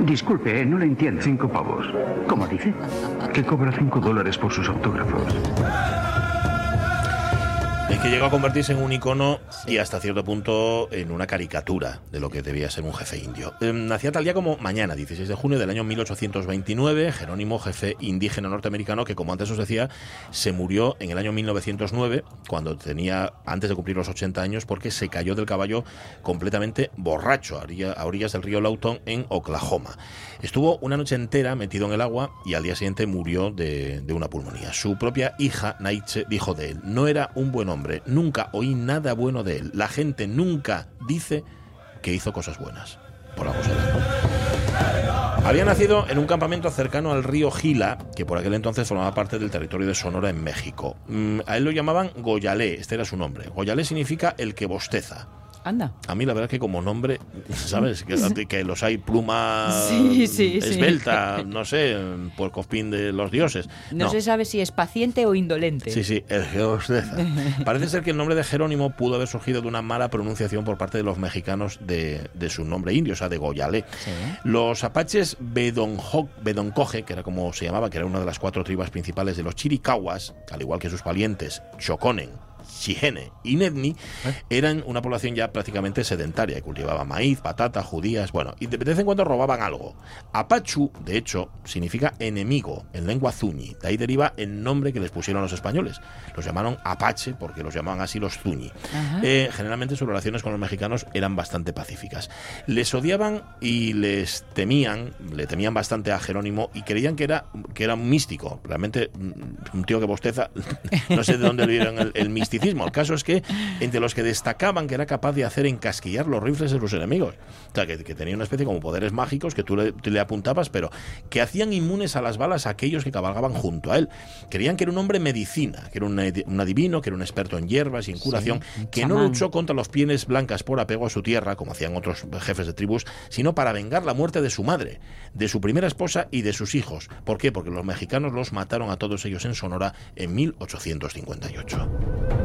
Disculpe, no lo entiendo. Cinco pavos. ¿Cómo dice? Que cobra cinco dólares por sus autógrafos. Que llegó a convertirse en un icono y hasta cierto punto en una caricatura de lo que debía ser un jefe indio. Eh, nacía tal día como mañana, 16 de junio del año 1829, Jerónimo, jefe indígena norteamericano, que como antes os decía, se murió en el año 1909, cuando tenía, antes de cumplir los 80 años, porque se cayó del caballo completamente borracho a, orilla- a orillas del río Lawton en Oklahoma. Estuvo una noche entera metido en el agua y al día siguiente murió de, de una pulmonía. Su propia hija, Naiche, dijo de él, no era un buen hombre, nunca oí nada bueno de él. La gente nunca dice que hizo cosas buenas. Por algo será, ¿no? Había nacido en un campamento cercano al río Gila, que por aquel entonces formaba parte del territorio de Sonora en México. Mm, a él lo llamaban Goyalé, este era su nombre. Goyalé significa el que bosteza. Anda. A mí la verdad es que como nombre, ¿sabes? Que, que los hay pluma Sí, sí, sí. esbelta, no sé, por cospín de los dioses. No, se sabe si es paciente o indolente. Sí, sí, el Geosteza. Parece ser que el nombre de Jerónimo pudo haber surgido de una mala pronunciación por parte de los mexicanos de, de su nombre indio, o sea, de Goyalé. Los apaches Bedonjo- Bedoncoge, que era como se llamaba, que era una de las cuatro tribus principales de los chiricahuas, al igual que sus parientes Choconen, Chihene y Nedni, eran una población ya prácticamente sedentaria, que cultivaba maíz, patata, judías, bueno, y de vez en cuando robaban algo. Apachu, de hecho, significa enemigo en lengua zuñi, de ahí deriva el nombre que les pusieron los españoles. Los llamaron Apache porque los llamaban así los zuñi. Eh, generalmente sus relaciones con los mexicanos eran bastante pacíficas. Les odiaban y les temían, le temían bastante a Jerónimo y creían que era, que era un místico. Realmente, mm, un tío que bosteza, no sé de dónde le dieron el, el misticismo misticismo. El caso es que entre los que destacaban que era capaz de hacer encasquillar los rifles de sus enemigos. O sea, que, que tenía una especie como poderes mágicos que tú le, apuntabas, pero que hacían inmunes a las balas a aquellos que cabalgaban junto a él. Creían que era un hombre medicina, que era un, un adivino, que era un experto en hierbas y en curación, que no luchó contra los pieles blancas por apego a su tierra, como hacían otros jefes de tribus, sino para vengar la muerte de su madre, de su primera esposa y de sus hijos. ¿Por qué? Porque los mexicanos los mataron a todos ellos en Sonora en 1858.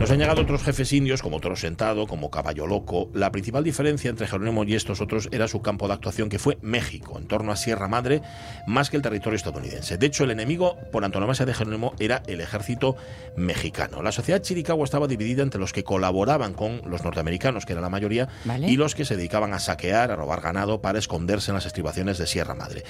Nos han llegado otros jefes indios como Toro Sentado, como Caballo Loco. La principal diferencia entre Jerónimo y estos otros era su campo de actuación, que fue México, en torno a Sierra Madre, más que el territorio estadounidense. De hecho, el enemigo por antonomasia de Jerónimo era el ejército mexicano. La sociedad chiricahua estaba dividida entre los que colaboraban con los norteamericanos, que era la mayoría, Vale. y los que se dedicaban a saquear, a robar ganado para esconderse en las estribaciones de Sierra Madre.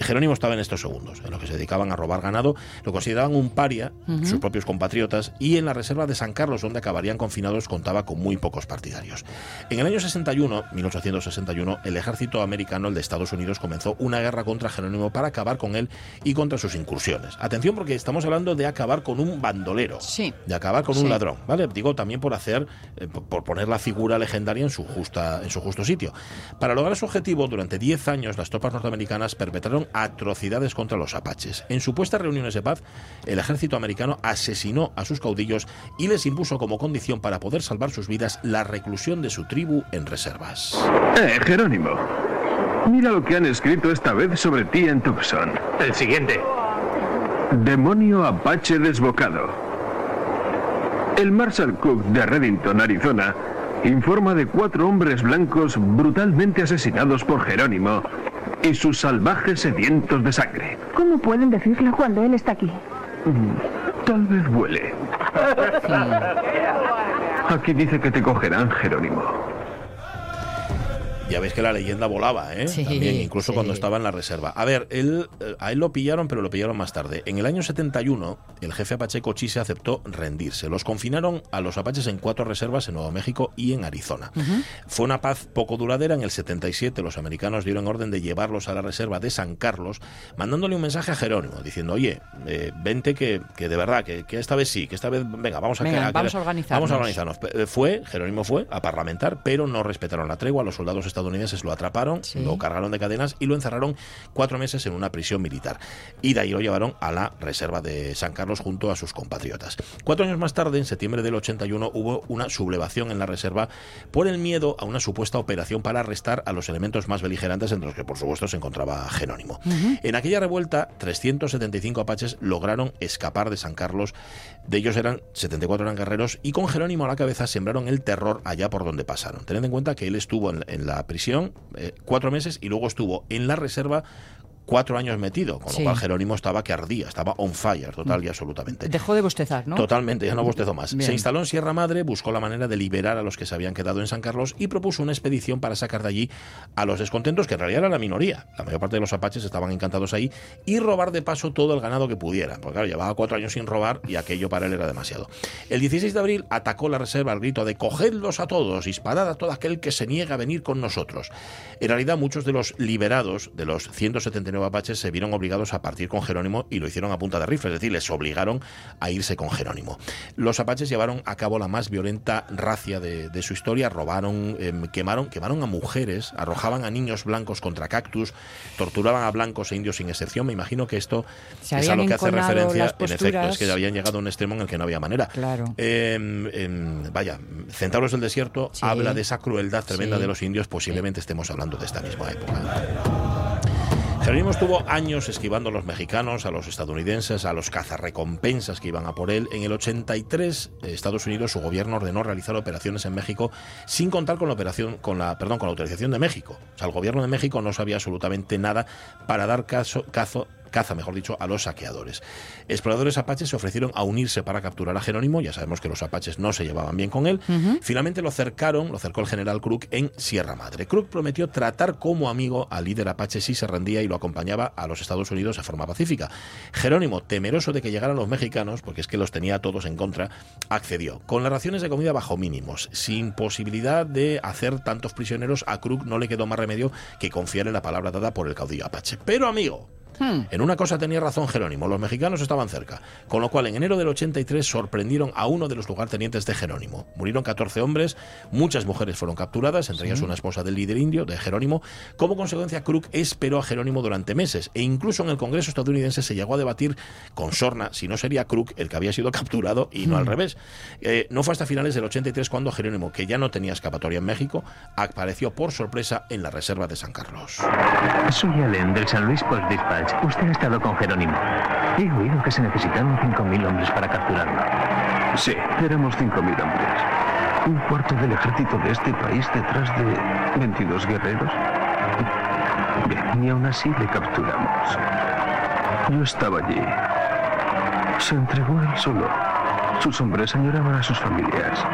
Jerónimo estaba en estos segundos, en los que se dedicaban a robar ganado, lo consideraban un paria, sus propios compatriotas, y en la reserva de San Carlos, donde acabarían confinados, contaba con muy pocos partidarios. En el año 61, 1861, el ejército americano, el de Estados Unidos, comenzó una guerra contra Jerónimo para acabar con él y contra sus incursiones. Atención porque estamos hablando de acabar con un bandolero, Sí. de acabar con Sí. un ladrón, ¿vale? Digo también por hacer, eh, por poner la figura legendaria en su justa, en su justo sitio. Para lograr su objetivo, durante 10 años las tropas norteamericanas perpetraron atrocidades contra los apaches. En supuestas reuniones de paz, el ejército americano asesinó a sus caudillos y les impuso como condición para poder salvar sus vidas la reclusión de su tribu en reservas. Eh, Jerónimo. Mira lo que han escrito esta vez sobre ti en Tucson. El siguiente. Demonio Apache desbocado. El Marshal Cook de Reddington, Arizona, informa de cuatro hombres blancos brutalmente asesinados por Jerónimo y sus salvajes sedientos de sangre. ¿Cómo pueden decirlo cuando él está aquí? Tal vez huele. Aquí dice que te cogerán, Jerónimo. Ya veis que la leyenda volaba, ¿eh? Sí, También, incluso sí. cuando estaba en la reserva. A ver, él, eh, a él lo pillaron, pero lo pillaron más tarde. En el año 71, el jefe apache Cochise aceptó rendirse. Los confinaron a los apaches en cuatro reservas en Nuevo México y en Arizona. Fue una paz poco duradera. En el 77, los americanos dieron orden de llevarlos a la reserva de San Carlos, mandándole un mensaje a Jerónimo, diciendo, oye, eh, vente que, que de verdad, que, que esta vez sí, que esta vez, venga, vamos a... Venga, vamos a organizarnos. Vamos a organizarnos. Eh, Fue, Jerónimo fue a parlamentar, pero no respetaron la tregua. Los soldados estadounidenses lo atraparon, Sí. lo cargaron de cadenas y lo encerraron cuatro meses en una prisión militar. Y de ahí lo llevaron a la reserva de San Carlos junto a sus compatriotas. Cuatro años más tarde, en septiembre del 81, hubo una sublevación en la reserva por el miedo a una supuesta operación para arrestar a los elementos más beligerantes, entre los que por supuesto se encontraba Jerónimo. En aquella revuelta, 375 apaches lograron escapar de San Carlos. De ellos eran 74 eran guerreros y con Jerónimo a la cabeza sembraron el terror allá por donde pasaron. Tened en cuenta que él estuvo en, en la prisión eh, cuatro meses y luego estuvo en la reserva cuatro años metido, con Sí. lo cual Jerónimo estaba que ardía, estaba on fire total y absolutamente. Dejó de bostezar, ¿no? Totalmente, ya no bostezo más. Bien. Se instaló en Sierra Madre, buscó la manera de liberar a los que se habían quedado en San Carlos y propuso una expedición para sacar de allí a los descontentos, que en realidad era la minoría. La mayor parte de los apaches estaban encantados ahí y robar de paso todo el ganado que pudiera. Porque claro, llevaba cuatro años sin robar y aquello para él era demasiado. El 16 de abril atacó la reserva al grito de cogedlos a todos, disparad a todo aquel que se niega a venir con nosotros. En realidad, muchos de los liberados, de los 179 apaches, se vieron obligados a partir con Jerónimo y lo hicieron a punta de rifle, es decir, les obligaron a irse con Jerónimo. Los apaches llevaron a cabo la más violenta racia de, de su historia, robaron, em, quemaron, quemaron a mujeres, arrojaban a niños blancos contra cactus, torturaban a blancos e indios sin excepción. Me imagino que esto Se es a lo que hace referencia, en efecto, es que habían llegado a un extremo en el que no había manera. Claro. Em, vaya, Centauros del Desierto Sí. habla de esa crueldad tremenda Sí. de los indios, posiblemente estemos hablando de esta misma época. Jerónimo estuvo años esquivando a los mexicanos, a los estadounidenses, a los cazarrecompensas que iban a por él. En el 83, eh, Estados Unidos, su gobierno ordenó realizar operaciones en México sin contar con la operación, con la, perdón, con la autorización de México. O sea, el gobierno de México no sabía absolutamente nada para dar caso, caza, mejor dicho, a los saqueadores. Exploradores apaches se ofrecieron a unirse para capturar a Jerónimo, ya sabemos que los apaches no se llevaban bien con él. Finalmente lo cercaron, lo cercó el general Crook en Sierra Madre. Crook prometió tratar como amigo al líder apache si se rendía y lo acompañaba a los Estados Unidos de forma pacífica. Jerónimo, temeroso de que llegaran los mexicanos, porque es que los tenía a todos en contra, accedió. Con las raciones de comida bajo mínimos, sin posibilidad de hacer tantos prisioneros, a Crook no le quedó más remedio que confiar en la palabra dada por el caudillo apache. Pero amigo, Hmm. En una cosa tenía razón Jerónimo, los mexicanos estaban cerca, con lo cual en enero del 83 sorprendieron a uno de los lugartenientes de Jerónimo. Murieron 14 hombres, muchas mujeres fueron capturadas, entre ellas una esposa del líder indio, de Jerónimo. Como consecuencia, Crook esperó a Jerónimo durante meses e incluso en el Congreso estadounidense se llegó a debatir con Sorna si no sería Crook el que había sido capturado y no al revés. Eh, no fue hasta finales del 83 cuando Jerónimo, que ya no tenía escapatoria en México, apareció por sorpresa en la reserva de San Carlos. Soy Allen del San Luis Post Usted ha estado con Jerónimo. He oído que se necesitaron 5.000 hombres para capturarlo. Sí, éramos 5.000 hombres. Un cuarto del ejército de este país detrás de 22 guerreros. Bien, y aún así le capturamos. Yo estaba allí. Se entregó él solo. Sus hombres añoraban a sus familias.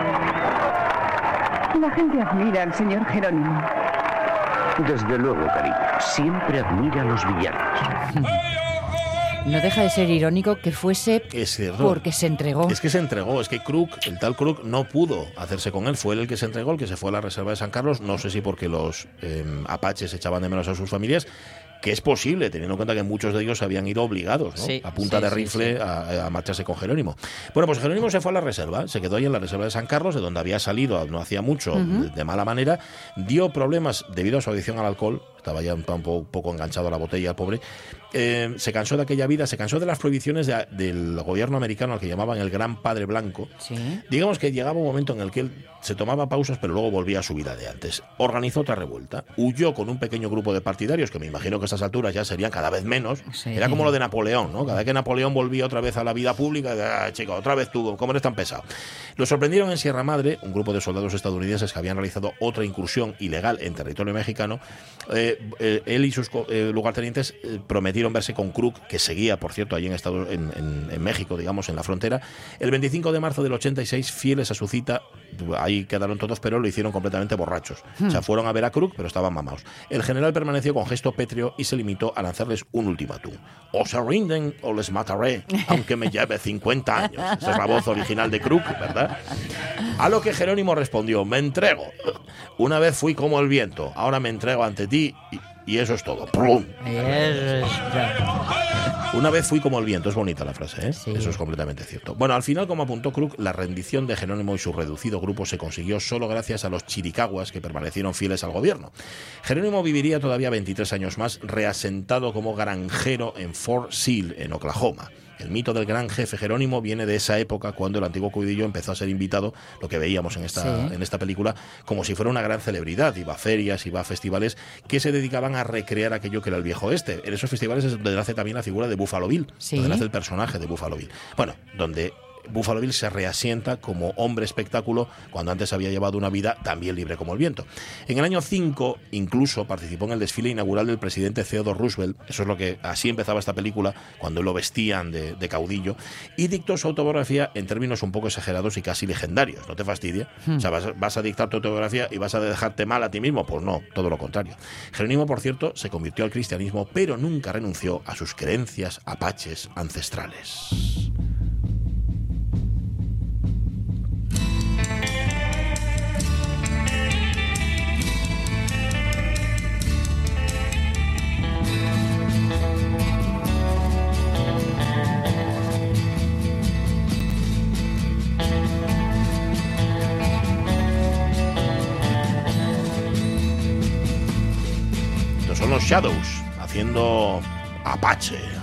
La gente admira al señor Jerónimo. Desde luego, cariño. Siempre admira a los villanos. No deja de ser irónico que fuese porque se entregó. Es que se entregó, es que Crook, el tal Crook, no pudo hacerse con él. Fue él el que se entregó, el que se fue a la reserva de San Carlos. No sé si porque los eh, apaches echaban de menos a sus familias, que es posible, teniendo en cuenta que muchos de ellos habían ido obligados, ¿no? Sí, a punta sí, de rifle sí. A, a marcharse con Jerónimo. Bueno, pues Jerónimo se fue a la reserva, se quedó ahí en la reserva de San Carlos, de donde había salido no hacía mucho, de, de mala manera. Dio problemas debido a su adicción al alcohol, estaba ya un, po- un po- poco enganchado a la botella, el pobre. Eh, se cansó de aquella vida, se cansó de las prohibiciones de- del gobierno americano al que llamaban el Gran Padre Blanco. Sí. Digamos que llegaba un momento en el que él se tomaba pausas, pero luego volvía a su vida de antes. Organizó otra revuelta, huyó con un pequeño grupo de partidarios, que me imagino que a estas alturas ya serían cada vez menos. Sí. Era como lo de Napoleón, ¿no? Cada vez que Napoleón volvía otra vez a la vida pública, ah, chico, otra vez tú, ¿cómo eres tan pesado? Lo sorprendieron en Sierra Madre, un grupo de soldados estadounidenses que habían realizado otra incursión ilegal en territorio mexicano. Eh, eh, él y sus lugartenientes eh, prometieron verse con Crook, que seguía, por cierto, allí en, Estados, en, en- en México, digamos, en la frontera. El 25 de marzo del 86, fieles a su cita, ahí quedaron todos, pero lo hicieron completamente borrachos. O sea, fueron a ver a Crook, pero estaban mamados. El general permaneció con gesto pétreo y se limitó a lanzarles un ultimátum. O se rinden o les mataré, aunque me lleve 50 años. Esa es la voz original de Crook, ¿verdad? A lo que Jerónimo respondió, me entrego. Una vez fui como el viento, ahora me entrego ante ti y, y eso es todo. ¡Plum! Una vez fui como el viento, es bonita la frase, ¿eh? eso es completamente cierto. Bueno, al final, como apuntó Crook, la rendición de Jerónimo y su reducido grupo se consiguió solo gracias a los chiricaguas que permanecieron fieles al gobierno. Jerónimo viviría todavía 23 años más, reasentado como granjero en Fort Sill, en Oklahoma. El mito del gran jefe Jerónimo viene de esa época cuando el antiguo caudillo empezó a ser invitado, lo que veíamos en esta, Sí. en esta película, como si fuera una gran celebridad. Iba a ferias, iba a festivales que se dedicaban a recrear aquello que era el viejo este. En esos festivales es donde nace también la figura de Buffalo Bill, Sí. donde nace el personaje de Buffalo Bill. Bueno, donde Buffalo Bill se reasienta como hombre espectáculo cuando antes había llevado una vida también libre como el viento. En el año 5 incluso participó en el desfile inaugural del presidente Theodore Roosevelt, eso es lo que así empezaba esta película, cuando lo vestían de, de caudillo, y dictó su autobiografía en términos un poco exagerados y casi legendarios, no te fastidia. Hmm. O sea, vas, vas a dictar tu autobiografía y vas a dejarte mal a ti mismo, pues no, todo lo contrario. Jerónimo, por cierto, se convirtió al cristianismo, pero nunca renunció a sus creencias apaches ancestrales. Shadows haciendo Apache.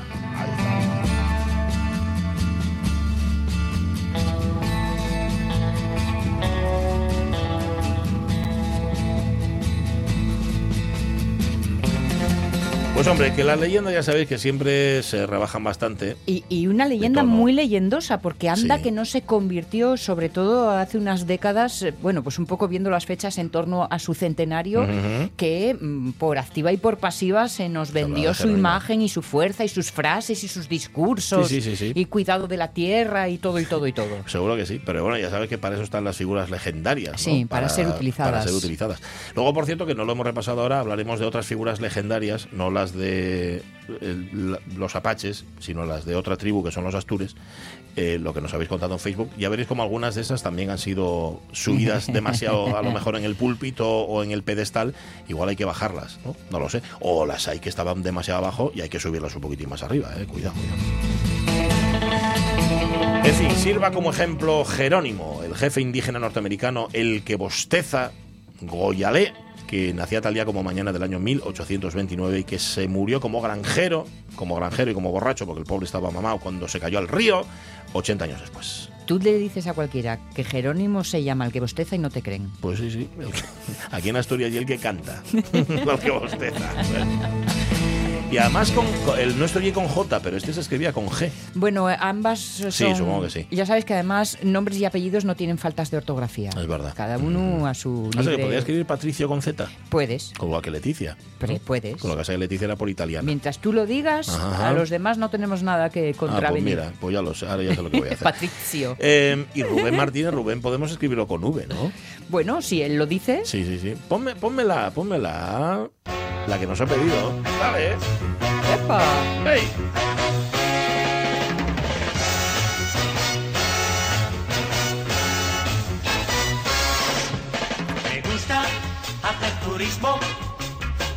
Pues hombre, que las leyendas ya sabéis que siempre se rebajan bastante. Y, y una leyenda muy leyendosa, porque anda que no se convirtió, sobre todo hace unas décadas, eh, bueno, pues un poco viendo las fechas en torno a su centenario, que mm, por activa y por pasiva se nos vendió su imagen y su fuerza y sus frases y sus discursos Sí, sí, y cuidado de la tierra y todo y todo y todo. Seguro que sí, pero bueno, ya sabes que para eso están las figuras legendarias. ¿no? Sí, para ser utilizadas. Para ser utilizadas. Luego, por cierto, que no lo hemos repasado ahora, hablaremos de otras figuras legendarias, no las las de el- los apaches, sino las de otra tribu que son los astures, eh, lo que nos habéis contado en Facebook, ya veréis como algunas de esas también han sido subidas demasiado a lo mejor en el púlpito o en el pedestal, igual hay que bajarlas, ¿no? No lo sé. O las hay que estaban demasiado abajo y hay que subirlas un poquitín más arriba, ¿eh? Cuidado, cuidado. En fin, sirva como ejemplo Jerónimo, el jefe indígena norteamericano, el que bosteza, Goyalé, que nacía tal día como mañana del año 1829 y que se murió como granjero, como granjero y como borracho, porque el pobre estaba mamado cuando se cayó al río, 80 años después. Tú le dices a cualquiera que Jerónimo se llama el que bosteza y no te creen. Pues sí, sí. aquí en Asturias y el que canta, el que bosteza. Y además con, con- el nuestro y con J, pero este se escribía con G. Bueno, eh, ambas son... supongo que sí. Ya sabes que además nombres y apellidos no tienen faltas de ortografía. Es verdad. Cada uno a su Ah, sea, que libre- podría escribir Patricio con Z, Puedes, con lo que Leticia. pero puedes. Con lo que que Leticia era por italiana. Mientras tú lo digas, Ajá. a los demás no tenemos nada que Ah, pues contravenir. mira, pues ya lo sé, ahora ya sé lo que voy a hacer. Patricio. Eh, y Rubén Martínez, Rubén, podemos escribirlo con V, ¿no? Bueno, si él lo dice, Sí, sí, sí. Ponme, pónmela, pónmela. La que nos ha pedido. Dale. ¡epa! ¡Ey! Me gusta hacer turismo,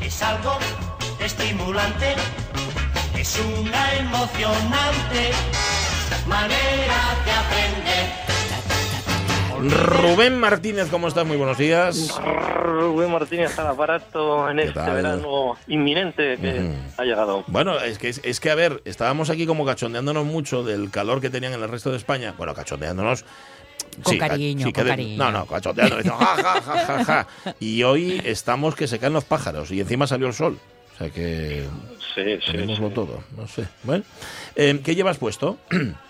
es algo estimulante, es una emocionante manera de aprender. Rubén Martínez, ¿cómo estás? Muy buenos días. Rubén Martínez al aparato en este tal? verano inminente que ha llegado. Bueno, es que, es que, a ver, estábamos aquí como cachondeándonos mucho del calor que tenían en el resto de España. Bueno, cachondeándonos. Con sí, cariño, sí, con de- cariño. No, no, cachondeándonos. ja, ja, ja, ja, ja. Y hoy estamos que se caen los pájaros y encima salió el sol. O sea que Sí, sí, todo. No sé. Bueno, Eh, ¿qué llevas puesto?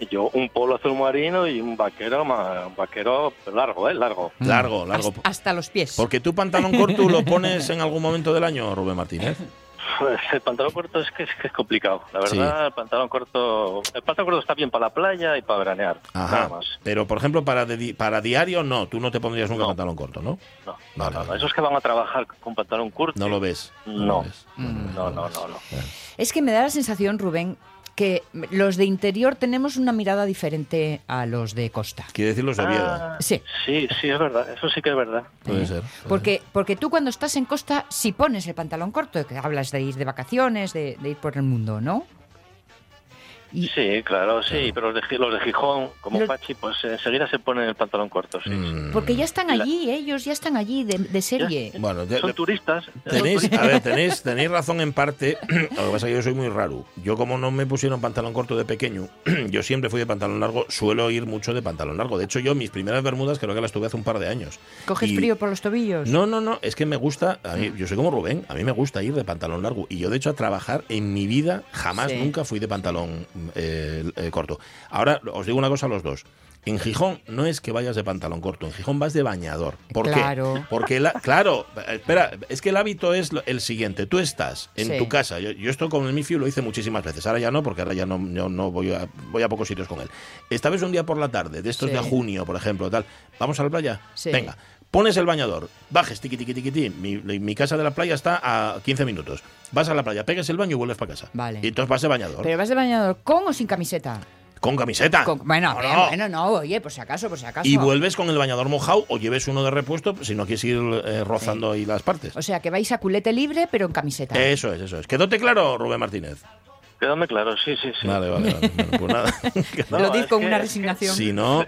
Y Yo un polo azul marino y un vaquero, ma- un vaquero largo, ¿eh? Largo. Largo, largo. hasta los pies. Porque tu pantalón corto lo pones en algún momento del año, Rubén Martínez. Pues el pantalón corto es que es, que es complicado. La verdad, el pantalón corto... El pantalón corto está bien para la playa y para veranear. Ajá. Nada más. Pero, por ejemplo, para, de di- para diario, no. Tú no te pondrías nunca pantalón corto, ¿no? No, Vale, no, no. Esos que van a trabajar con pantalón corto... No lo ves. No. No, no, no, no. Es que me da la sensación, Rubén, que los de interior tenemos una mirada diferente a los de costa. Quiere decir los de Oviedo. Ah, Sí. Sí, sí, es verdad. Eso sí que es verdad. Puede ser. Porque, porque tú cuando estás en costa, si pones el pantalón corto, que hablas de ir de vacaciones, de, de ir por el mundo, ¿no? Sí, claro, sí, pero los de, los de Gijón, como Los- Pachi, pues enseguida se ponen el pantalón corto, sí. Mm. Porque ya están allí, ellos ya están allí de, de serie. Bueno, ya- Son turistas. Tenéis, son a ver, tenéis, tenéis razón en parte. Lo que pasa es que yo soy muy raro. Yo, como no me pusieron pantalón corto de pequeño, yo siempre fui de pantalón largo. Suelo ir mucho de pantalón largo. De hecho, yo mis primeras bermudas creo que las tuve hace un par de años. ¿Coges Y- frío por los tobillos? No, no, no. Es que me gusta. a mí- yo soy como Rubén. A mí me gusta ir de pantalón largo. Y yo, de hecho, a trabajar en mi vida jamás, Sí. nunca fui de pantalón eh, eh, corto. Ahora, os digo una cosa a los dos. En Gijón no es que vayas de pantalón corto, en Gijón vas de bañador. ¿Por Claro. qué? Porque, la, claro, espera, es que el hábito es el siguiente. Tú estás en Sí. tu casa. Yo, yo esto con el Mifiu lo hice muchísimas veces. Ahora ya no, porque ahora ya no, yo no voy, a, voy a pocos sitios con él. Esta vez un día por la tarde, de estos Sí. de junio, por ejemplo, tal. ¿Vamos a la playa? Sí. Venga. Pones el bañador, bajes, tiqui, tiqui, tiqui, tiqui. Mi, mi casa de la playa está a 15 minutos. Vas a la playa, pegas el baño y vuelves para casa. Vale. Y entonces vas de bañador. ¿Pero vas de bañador con o sin camiseta? con camiseta. Con- bueno, No, bueno, no, oye, por si acaso, por si acaso. Y vuelves con el bañador mojado o lleves uno de repuesto si no quieres ir eh, rozando ahí las partes. O sea, que vais a culete libre, pero en camiseta. Eso es, eso es. ¿Quedóte claro, Rubén Martínez? Quédame claro, sí, sí, sí. Vale, vale, vale. Bueno, pues nada. No, Lo es con que- una resignación. Si no,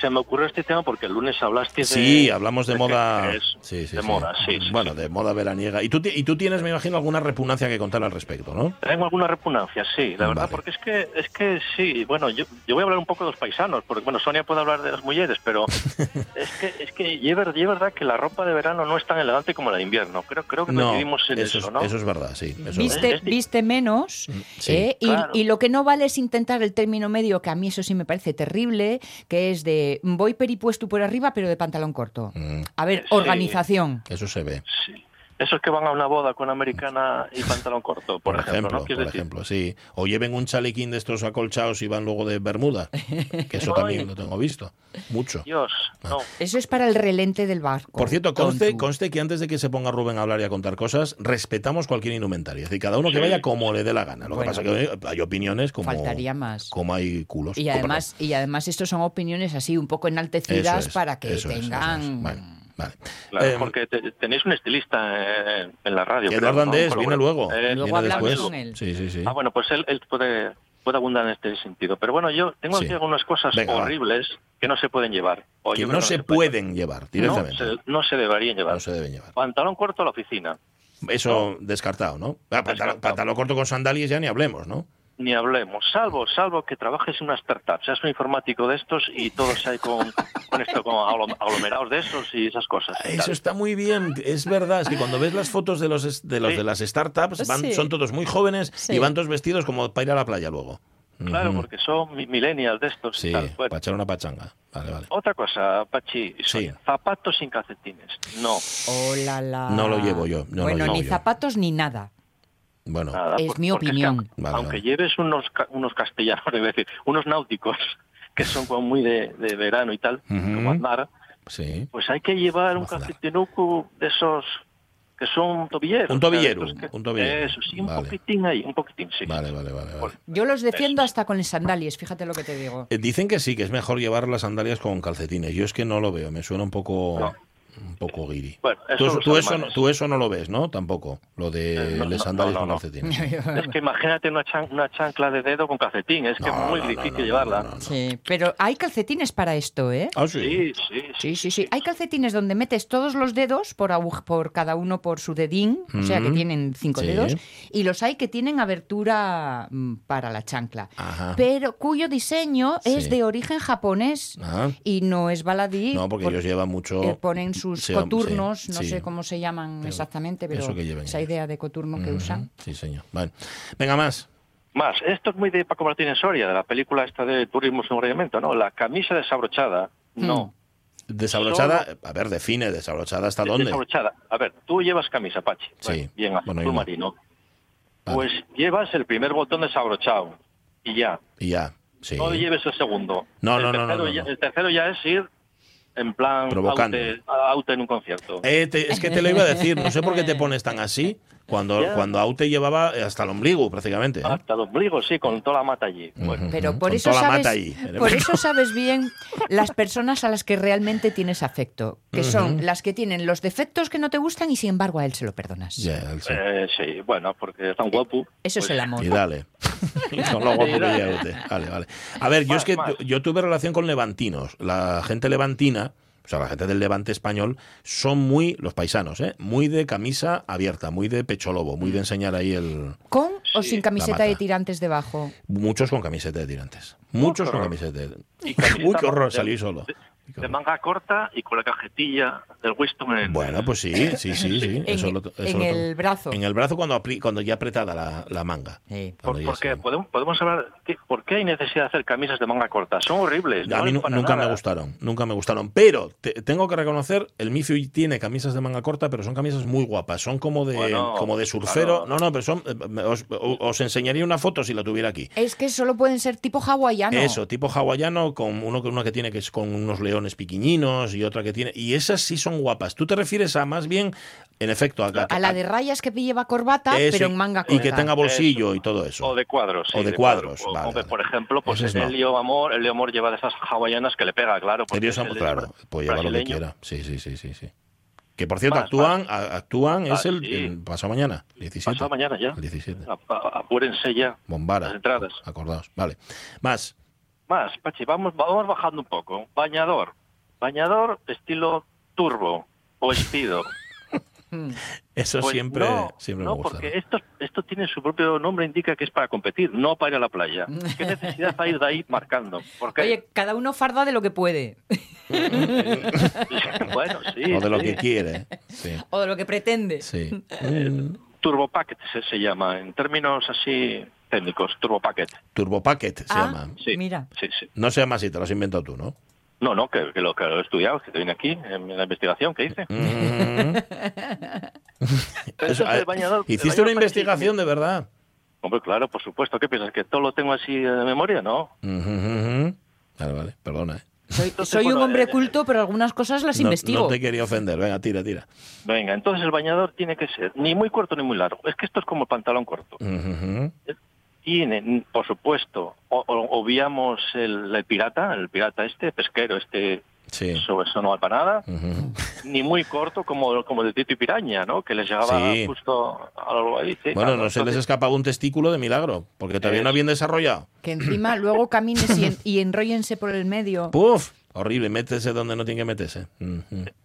Se me ocurrió este tema porque el lunes hablaste de... sí, hablamos de moda. que es Sí, sí, de sí. moda, sí, sí, Bueno, de moda veraniega. Y tú, y tú tienes, me imagino, alguna repugnancia que contar al respecto, ¿no? Tengo alguna repugnancia, sí, la verdad, porque es que, es que sí, bueno, yo, yo voy a hablar un poco de los paisanos, porque bueno, Sonia puede hablar de las mujeres, pero es que, es que y es ver- y es verdad que la ropa de verano no es tan elegante como la de invierno. Creo, creo que No, coincidimos en eso, eso, es, ¿no? eso es verdad, sí. eso Viste, viste menos sí, ¿eh? y, y lo que no vale es intentar el término medio, que a mí eso sí me parece terrible, que es de voy peripuesto por arriba pero de pantalón corto. Mm, A ver, Sí. organización. eso se ve. Sí. Esos que van a una boda con americana y pantalón corto, por, Por ejemplo, ¿no? Por decir, ejemplo, sí. O lleven un chalequín de estos acolchados y van luego de Bermuda, que eso también lo tengo visto, mucho. Dios, no. Eso es para el relente del barco. Por cierto, conste, conste que antes de que se ponga Rubén a hablar y a contar cosas, respetamos cualquier indumentaria. Es decir, cada uno que vaya como le dé la gana. Lo Bueno. que pasa es que hay opiniones como, Faltaría más. como hay culos. Y Oh, además, y además estos son opiniones así un poco enaltecidas es, para que tengan... es. Vale. Claro, Eh, porque te- tenéis un estilista en, en la radio. Eduardo creo, ¿no? Viene luego. Eh, Luego hablamos después. con él. Sí, sí, sí. Ah, bueno, pues él, él puede, puede abundar en este sentido. Pero bueno, yo tengo Sí. aquí algunas cosas Venga, va. horribles que no se pueden llevar. O que yo no creo se pueden pueden llevar No directamente. se, no se deberían llevar. No se deben llevar. Pantalón corto a la oficina. Eso descartado, ¿no? Ah, pantalón, pantalón corto con sandalias ya ni hablemos, ¿no? Ni hablemos, salvo, salvo que trabajes en una startup, seas un informático de estos y todos hay con, con esto, con aglom- aglomerados de esos y esas cosas. y Eso tal. está muy bien, es verdad, es que cuando ves las fotos de los de los Sí. de las startups van, Sí. son todos muy jóvenes y van todos vestidos como para ir a la playa luego. Claro, porque son mi- millennials de estos. Sí, tal. Bueno, para echar una pachanga. Vale, vale. Otra cosa, Pachi, zapatos sin calcetines. No. Oh, la, la. No lo llevo yo, no lo bueno, llevo ni yo. zapatos ni nada. Bueno, Nada, Es por- mi que opinión. aunque- Vale, aunque vale. lleves unos, ca- unos castellanos, es decir, unos náuticos, que son como muy de, de verano y tal, como andar, sí. pues hay que llevar un calcetinuco de esos que son tobilleros. Un o sea, tobillero, que- un tobillero. Eso, sí, un Vale. poquitín ahí, un poquitín, sí. Vale, vale, vale. vale. Yo los defiendo hasta con sandalias, fíjate lo que te digo. Eh, Dicen que sí, que es mejor llevar las sandalias con calcetines. Yo es que no lo veo, me suena un poco un poco guiri. Bueno, eso tú, eso, tú eso no lo ves, ¿no? Tampoco, lo de Eh, no, sandalias con no. calcetines. Es que imagínate una, chan- una chancla de dedo con calcetín, es que es muy difícil llevarla. Sí, pero hay calcetines para esto, ¿eh? Ah, sí. Sí, Sí, sí, sí. Hay calcetines donde metes todos los dedos por, por cada uno por su dedín, o sea que tienen cinco sí. dedos, y los hay que tienen abertura mm, para la chancla, Ajá. pero cuyo diseño es de origen japonés y no es baladí. No, porque por- ellos llevan mucho. eh, ponen sus Sí, coturnos, sí, no sí. sé cómo se llaman Pero exactamente, pero esa idea de coturno que Ujú, usan. Sí, señor. Vale. Venga, más. Más, esto es muy de Paco Martínez Soria, de la película esta de Turismo sin reglamento, ¿no? La camisa desabrochada, Hmm. no. Desabrochada, a ver, define, desabrochada hasta dónde. Desabrochada. A ver, tú llevas camisa, Pachi. Sí. Bueno, bien, azul Bueno, marino. Pues llevas el primer botón desabrochado y ya. Y ya, sí. No lleves el segundo. No, el no, no, no, tercero no, ya- no. El tercero ya es ir en plan Provocando. aute, aute en un concierto. Eh, te- es que te lo iba a decir, no sé por qué te pones tan así cuando, Ya. cuando Aute llevaba hasta el ombligo prácticamente. ¿eh? Hasta el ombligo, sí, con toda la mata allí. Bueno, Pero por Con eso toda la sabes, mata ahí. por eso sabes bien las personas a las que realmente tienes afecto, que son las que tienen los defectos que no te gustan y sin embargo a él se lo perdonas. Ya, él sí. eh, sí, bueno, porque es tan guapo. Eso es el amor. Y dale. Con lo guapo que. Vale, vale. A ver, yo es que Más, yo, tuve relación con levantinos. La gente levantina, o sea, la gente del levante español, son muy, los paisanos, ¿eh? muy de camisa abierta, muy de pecho lobo, muy de enseñar ahí el... ¿Con o sin camiseta de tirantes debajo? Muchos con camiseta de tirantes. Muchos con camiseta de... Uy, qué horror, salí solo. De manga corta y con la cajetilla del Winston en... Bueno, pues sí, sí, sí, sí. En- Eso lo- eso en lo- el brazo. En el brazo cuando, cuando ya apretada la, la manga. Por- porque se- podemos, podemos hablar, que- ¿por qué hay necesidad de hacer camisas de manga corta? Son horribles. no A mí nunca me gustaron, nunca me gustaron. Pero te- tengo que reconocer, el Miffy tiene camisas de manga corta, pero son camisas muy guapas. Son como de, Bueno, como de surfero. claro. No, no, pero son. eh, Os, os enseñaría una foto si la tuviera aquí. Es que solo pueden ser tipo hawaiano. Eso, tipo hawaiano, con uno, que- una que tiene que es con unos leones piquiñinos y otra que tiene. Y esas sí son guapas. Tú te refieres a más bien, en efecto, a, A la de rayas que lleva corbata, Eso, pero en manga corta. y que tenga bolsillo y todo eso. O de cuadros. sí, O de cuadros, O- vale, o de, vale. por ejemplo, pues Esos el no. Elio Amor, el Elio Amor lleva de esas hawaianas que le pega, claro. es son- el claro, puede llevar lo que quiera. Sí, sí, sí, sí, sí. Que por cierto, Más, actúan, a- actúan, es Ah, el, sí. el pasado mañana, 17. Pasado mañana ya. El 17. A- a- Apúrense ya. Bombara. Las entradas. Acordaos. Vale. Más. Más, Pachi, vamos, vamos bajando un poco. Bañador. Bañador estilo turbo o espido. Eso Pues siempre, no, siempre no, me gusta. porque esto, esto tiene su propio nombre, indica que es para competir, no para ir a la playa. ¿Qué necesidad hay de ir marcando? Porque, Oye, cada uno farda de lo que puede. bueno, sí. O de lo sí. que quiere. Sí. o de lo que pretende. Sí. Turbo Packet se, se llama, en términos así técnicos, Turbo Packet. Turbo Packet se Ah, llama. Sí, mira. sí, sí. No se llama así, te lo has inventado tú, ¿no? No, no, que, que lo, que lo he estudiado, que te viene aquí en la investigación que hice. Mm. eso, el eh, bañador- hiciste una investigación de verdad. Hombre, claro, por supuesto. ¿Qué piensas? ¿Que todo lo tengo así de memoria? No. Vale, vale, perdona. eh. Soy, Entonces, soy un bueno, hombre eh, culto, pero algunas cosas las No, investigo. no te quería ofender, venga, tira, tira. Venga, entonces el bañador tiene que ser ni muy corto ni muy largo. Es que esto es como el pantalón corto. Tiene, por supuesto, o- o- obviamos el, el pirata, el pirata este, pesquero, este, Sí. eso, eso no va para nada. Ni muy corto como, como el de Tito y Piraña, ¿no? Que les llegaba Sí. justo a lo ahí. sí, Bueno, no se les escapaba un testículo de milagro, porque todavía no Eso. habían desarrollado. Que encima luego camines y, en- y enróllense por el medio. ¡Puf! Horrible, métese donde no tiene que meterse.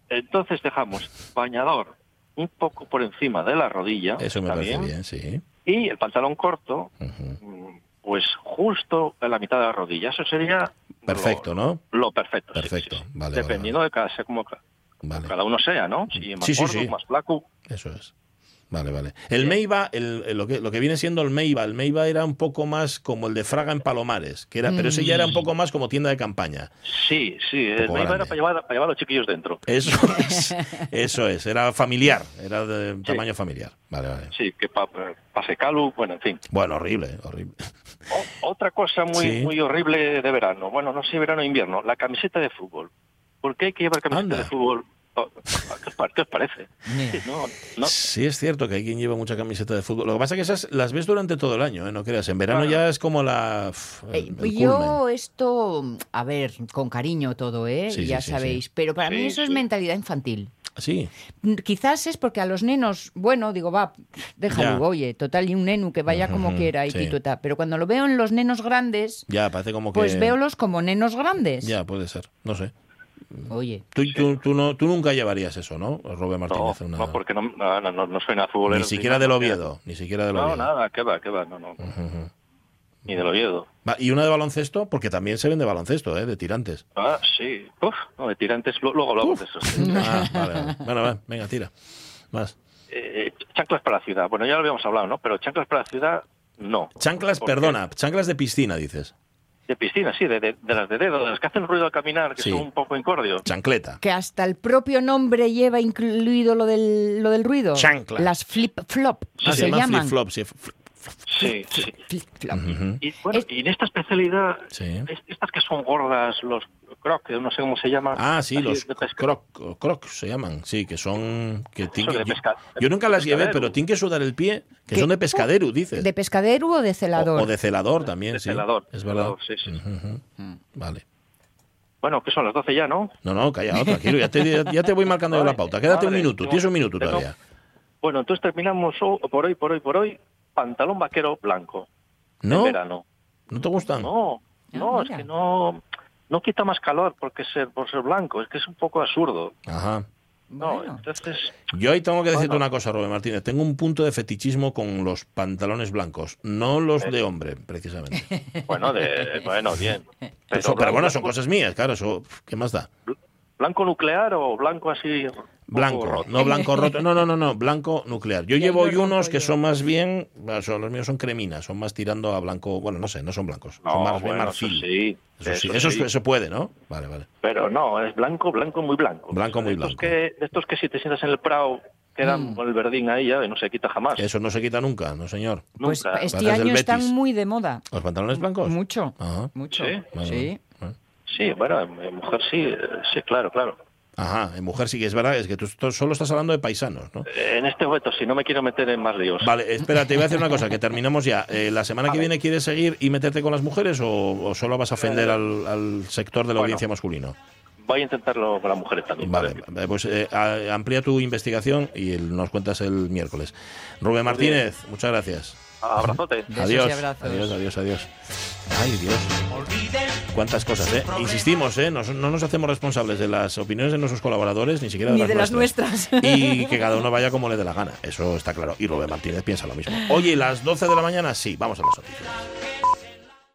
Entonces dejamos bañador un poco por encima de la rodilla. Eso me ¿está parece bien, sí. Y el pantalón corto, pues justo en la mitad de la rodilla. Eso sería Perfecto, ¿no? lo perfecto. Perfecto, sí, sí. vale, vale, Dependiendo de cada, como Vale. cada uno sea, ¿no? Si más Sí, sí, gordo, más flaco. Eso es. Vale, vale. El Meiba, el, el- lo, que, lo que viene siendo el Meiba, el Meiba era un poco más como el de Fraga en Palomares, que era, pero ese ya era un poco más como tienda de campaña. Sí, sí. El Meiba era para llevar, para llevar a los chiquillos dentro. Eso es, eso es, era familiar, era de tamaño familiar. Vale, vale. Sí, que pa, pase calu, bueno, en fin. Bueno, horrible, horrible. Otra cosa muy Sí. muy horrible de verano, bueno, no sé, verano o invierno, la camiseta de fútbol. ¿Por qué hay que llevar camiseta Anda. de fútbol? ¿Qué os parece? Sí, no, no. Sí, es cierto que hay quien lleva mucha camiseta de fútbol. Lo que pasa es que esas las ves durante todo el año, ¿eh? no creas. En verano Claro. ya es como la. el- Eh, culmen. Yo esto, a ver, con cariño todo, ¿eh? Sí, ya sí, sabéis, sí. pero para mí Sí, eso es mentalidad infantil. Sí, Mm, Quizás es porque a los nenos, bueno, digo, va, déjalo, Ya. oye, total, y un nenu que vaya como quiera y sí. tituta. Pero cuando lo veo en los nenos grandes, ya, parece como que. pues véolos como nenos grandes. Ya, puede ser, no sé. Oye, Tú, tú, tú no, tú nunca llevarías eso, ¿no, Robert No, Martínez? una- no, porque no, no, no, no, no soy nada futbolero. Ni siquiera del Oviedo, ni siquiera del No, Oviedo. nada, que va, que va, no, no. Ujú. Ni del Oviedo. Va, ¿Y una de baloncesto? Porque también se vende baloncesto, ¿eh? De tirantes. Ah, sí. Uf, no, de tirantes, luego hablamos de eso. sí. Ah, vale, vale. Bueno, va, venga, tira. Más. Eh, chanclas para la ciudad. Bueno, ya lo habíamos hablado, ¿no? Pero chanclas para la ciudad, no. Chanclas, ¿Por qué? perdona, chanclas de piscina, dices. De piscina, sí, de, de- de las de dedo, de las que hacen ruido al caminar, que Sí. son un poco incordios. Chancleta. que hasta el propio nombre lleva incluido lo del, lo del ruido. Chancla. Las flip-flop, que Ah, se, llaman llaman. flip-flop, sí. Sí, sí. Flip-flop. Ujú. Y, bueno, y en esta especialidad, Sí. es- estas que son gordas, los crocs, no sé cómo se llaman. Ah, sí, los pesca- croc, crocs se llaman, sí, que son... Que tienen de pesca- yo nunca las llevé, pero tienen que sudar el pie, que ¿Qué? son de pescadero, dices. ¿De pescadero o de celador? O, o de celador también, De sí. celador, Es verdad. celador, sí, sí. Ujú, ujú. Vale. Bueno, que son las 12 ya, ¿no? No, no, callado, tranquilo, ya te, ya, ya te voy marcando yo la Vale, pauta. Quédate un vale. minuto, tienes un minuto Tengo- todavía. Bueno, entonces terminamos por hoy, por hoy, por hoy, pantalón vaquero blanco. ¿No? En verano. ¿No te gustan? No, no, Ah, es mira. que no, no quita más calor porque ser, por ser blanco, es que es un poco absurdo. Ajá. No, Bueno. entonces, Yo ahí tengo que decirte Bueno. una cosa, Robert Martínez. Tengo un punto de fetichismo con los pantalones blancos, no los de hombre, precisamente. bueno, de, bueno, bien. Pero, Eso, pero bueno, son cosas mías, claro, eso, ¿qué más da? ¿Blanco nuclear o blanco así? Blanco, no blanco roto, no, no, no, no, blanco nuclear. Yo llevo hoy unos que son más bien, son, los míos son creminas, son más tirando a blanco, bueno, no sé, no son blancos, son No, más bien eso marfil. sí, Eso sí, eso eso, sí. eso puede, ¿no? Vale, vale. Pero no, es blanco, blanco, muy blanco. Blanco, muy De estos blanco. Que, de estos que si te sientas en el prado quedan Mm. con el verdín ahí ya y no se quita jamás. Eso no se quita nunca, no señor. Pues Nunca. este año están muy de moda. ¿Los pantalones blancos? Mucho, Ajá. mucho. ¿Sí? Vale, Sí. vale. Sí, bueno, en mujer sí, eh, sí, claro, claro. Ajá, en mujer sí que es verdad, es que tú tú solo estás hablando de paisanos, ¿no? En este momento, si no me quiero meter en más líos. Vale, espera, te voy a decir una cosa, que terminamos ya. Eh, ¿La semana que viene quieres seguir y meterte con las mujeres o, o solo vas a ofender Eh, al, al sector de la bueno. audiencia masculino? Voy a intentarlo con las mujeres también. Vale, ¿vale? pues eh, a- amplía tu investigación y el- nos cuentas el miércoles. Rubén Martínez, muchas gracias. Abrazote. Adiós, adiós, adiós, adiós. Ay, Dios. Cuántas cosas, ¿eh? Insistimos, ¿eh? Nos- no nos hacemos responsables de las opiniones de nuestros colaboradores, ni siquiera de, Ni las, de las nuestras. Y que cada uno vaya como le dé la gana. Eso está claro. Y Rubén Martínez piensa lo mismo. Oye, ¿las 12 de la mañana? Sí, vamos a las noticias.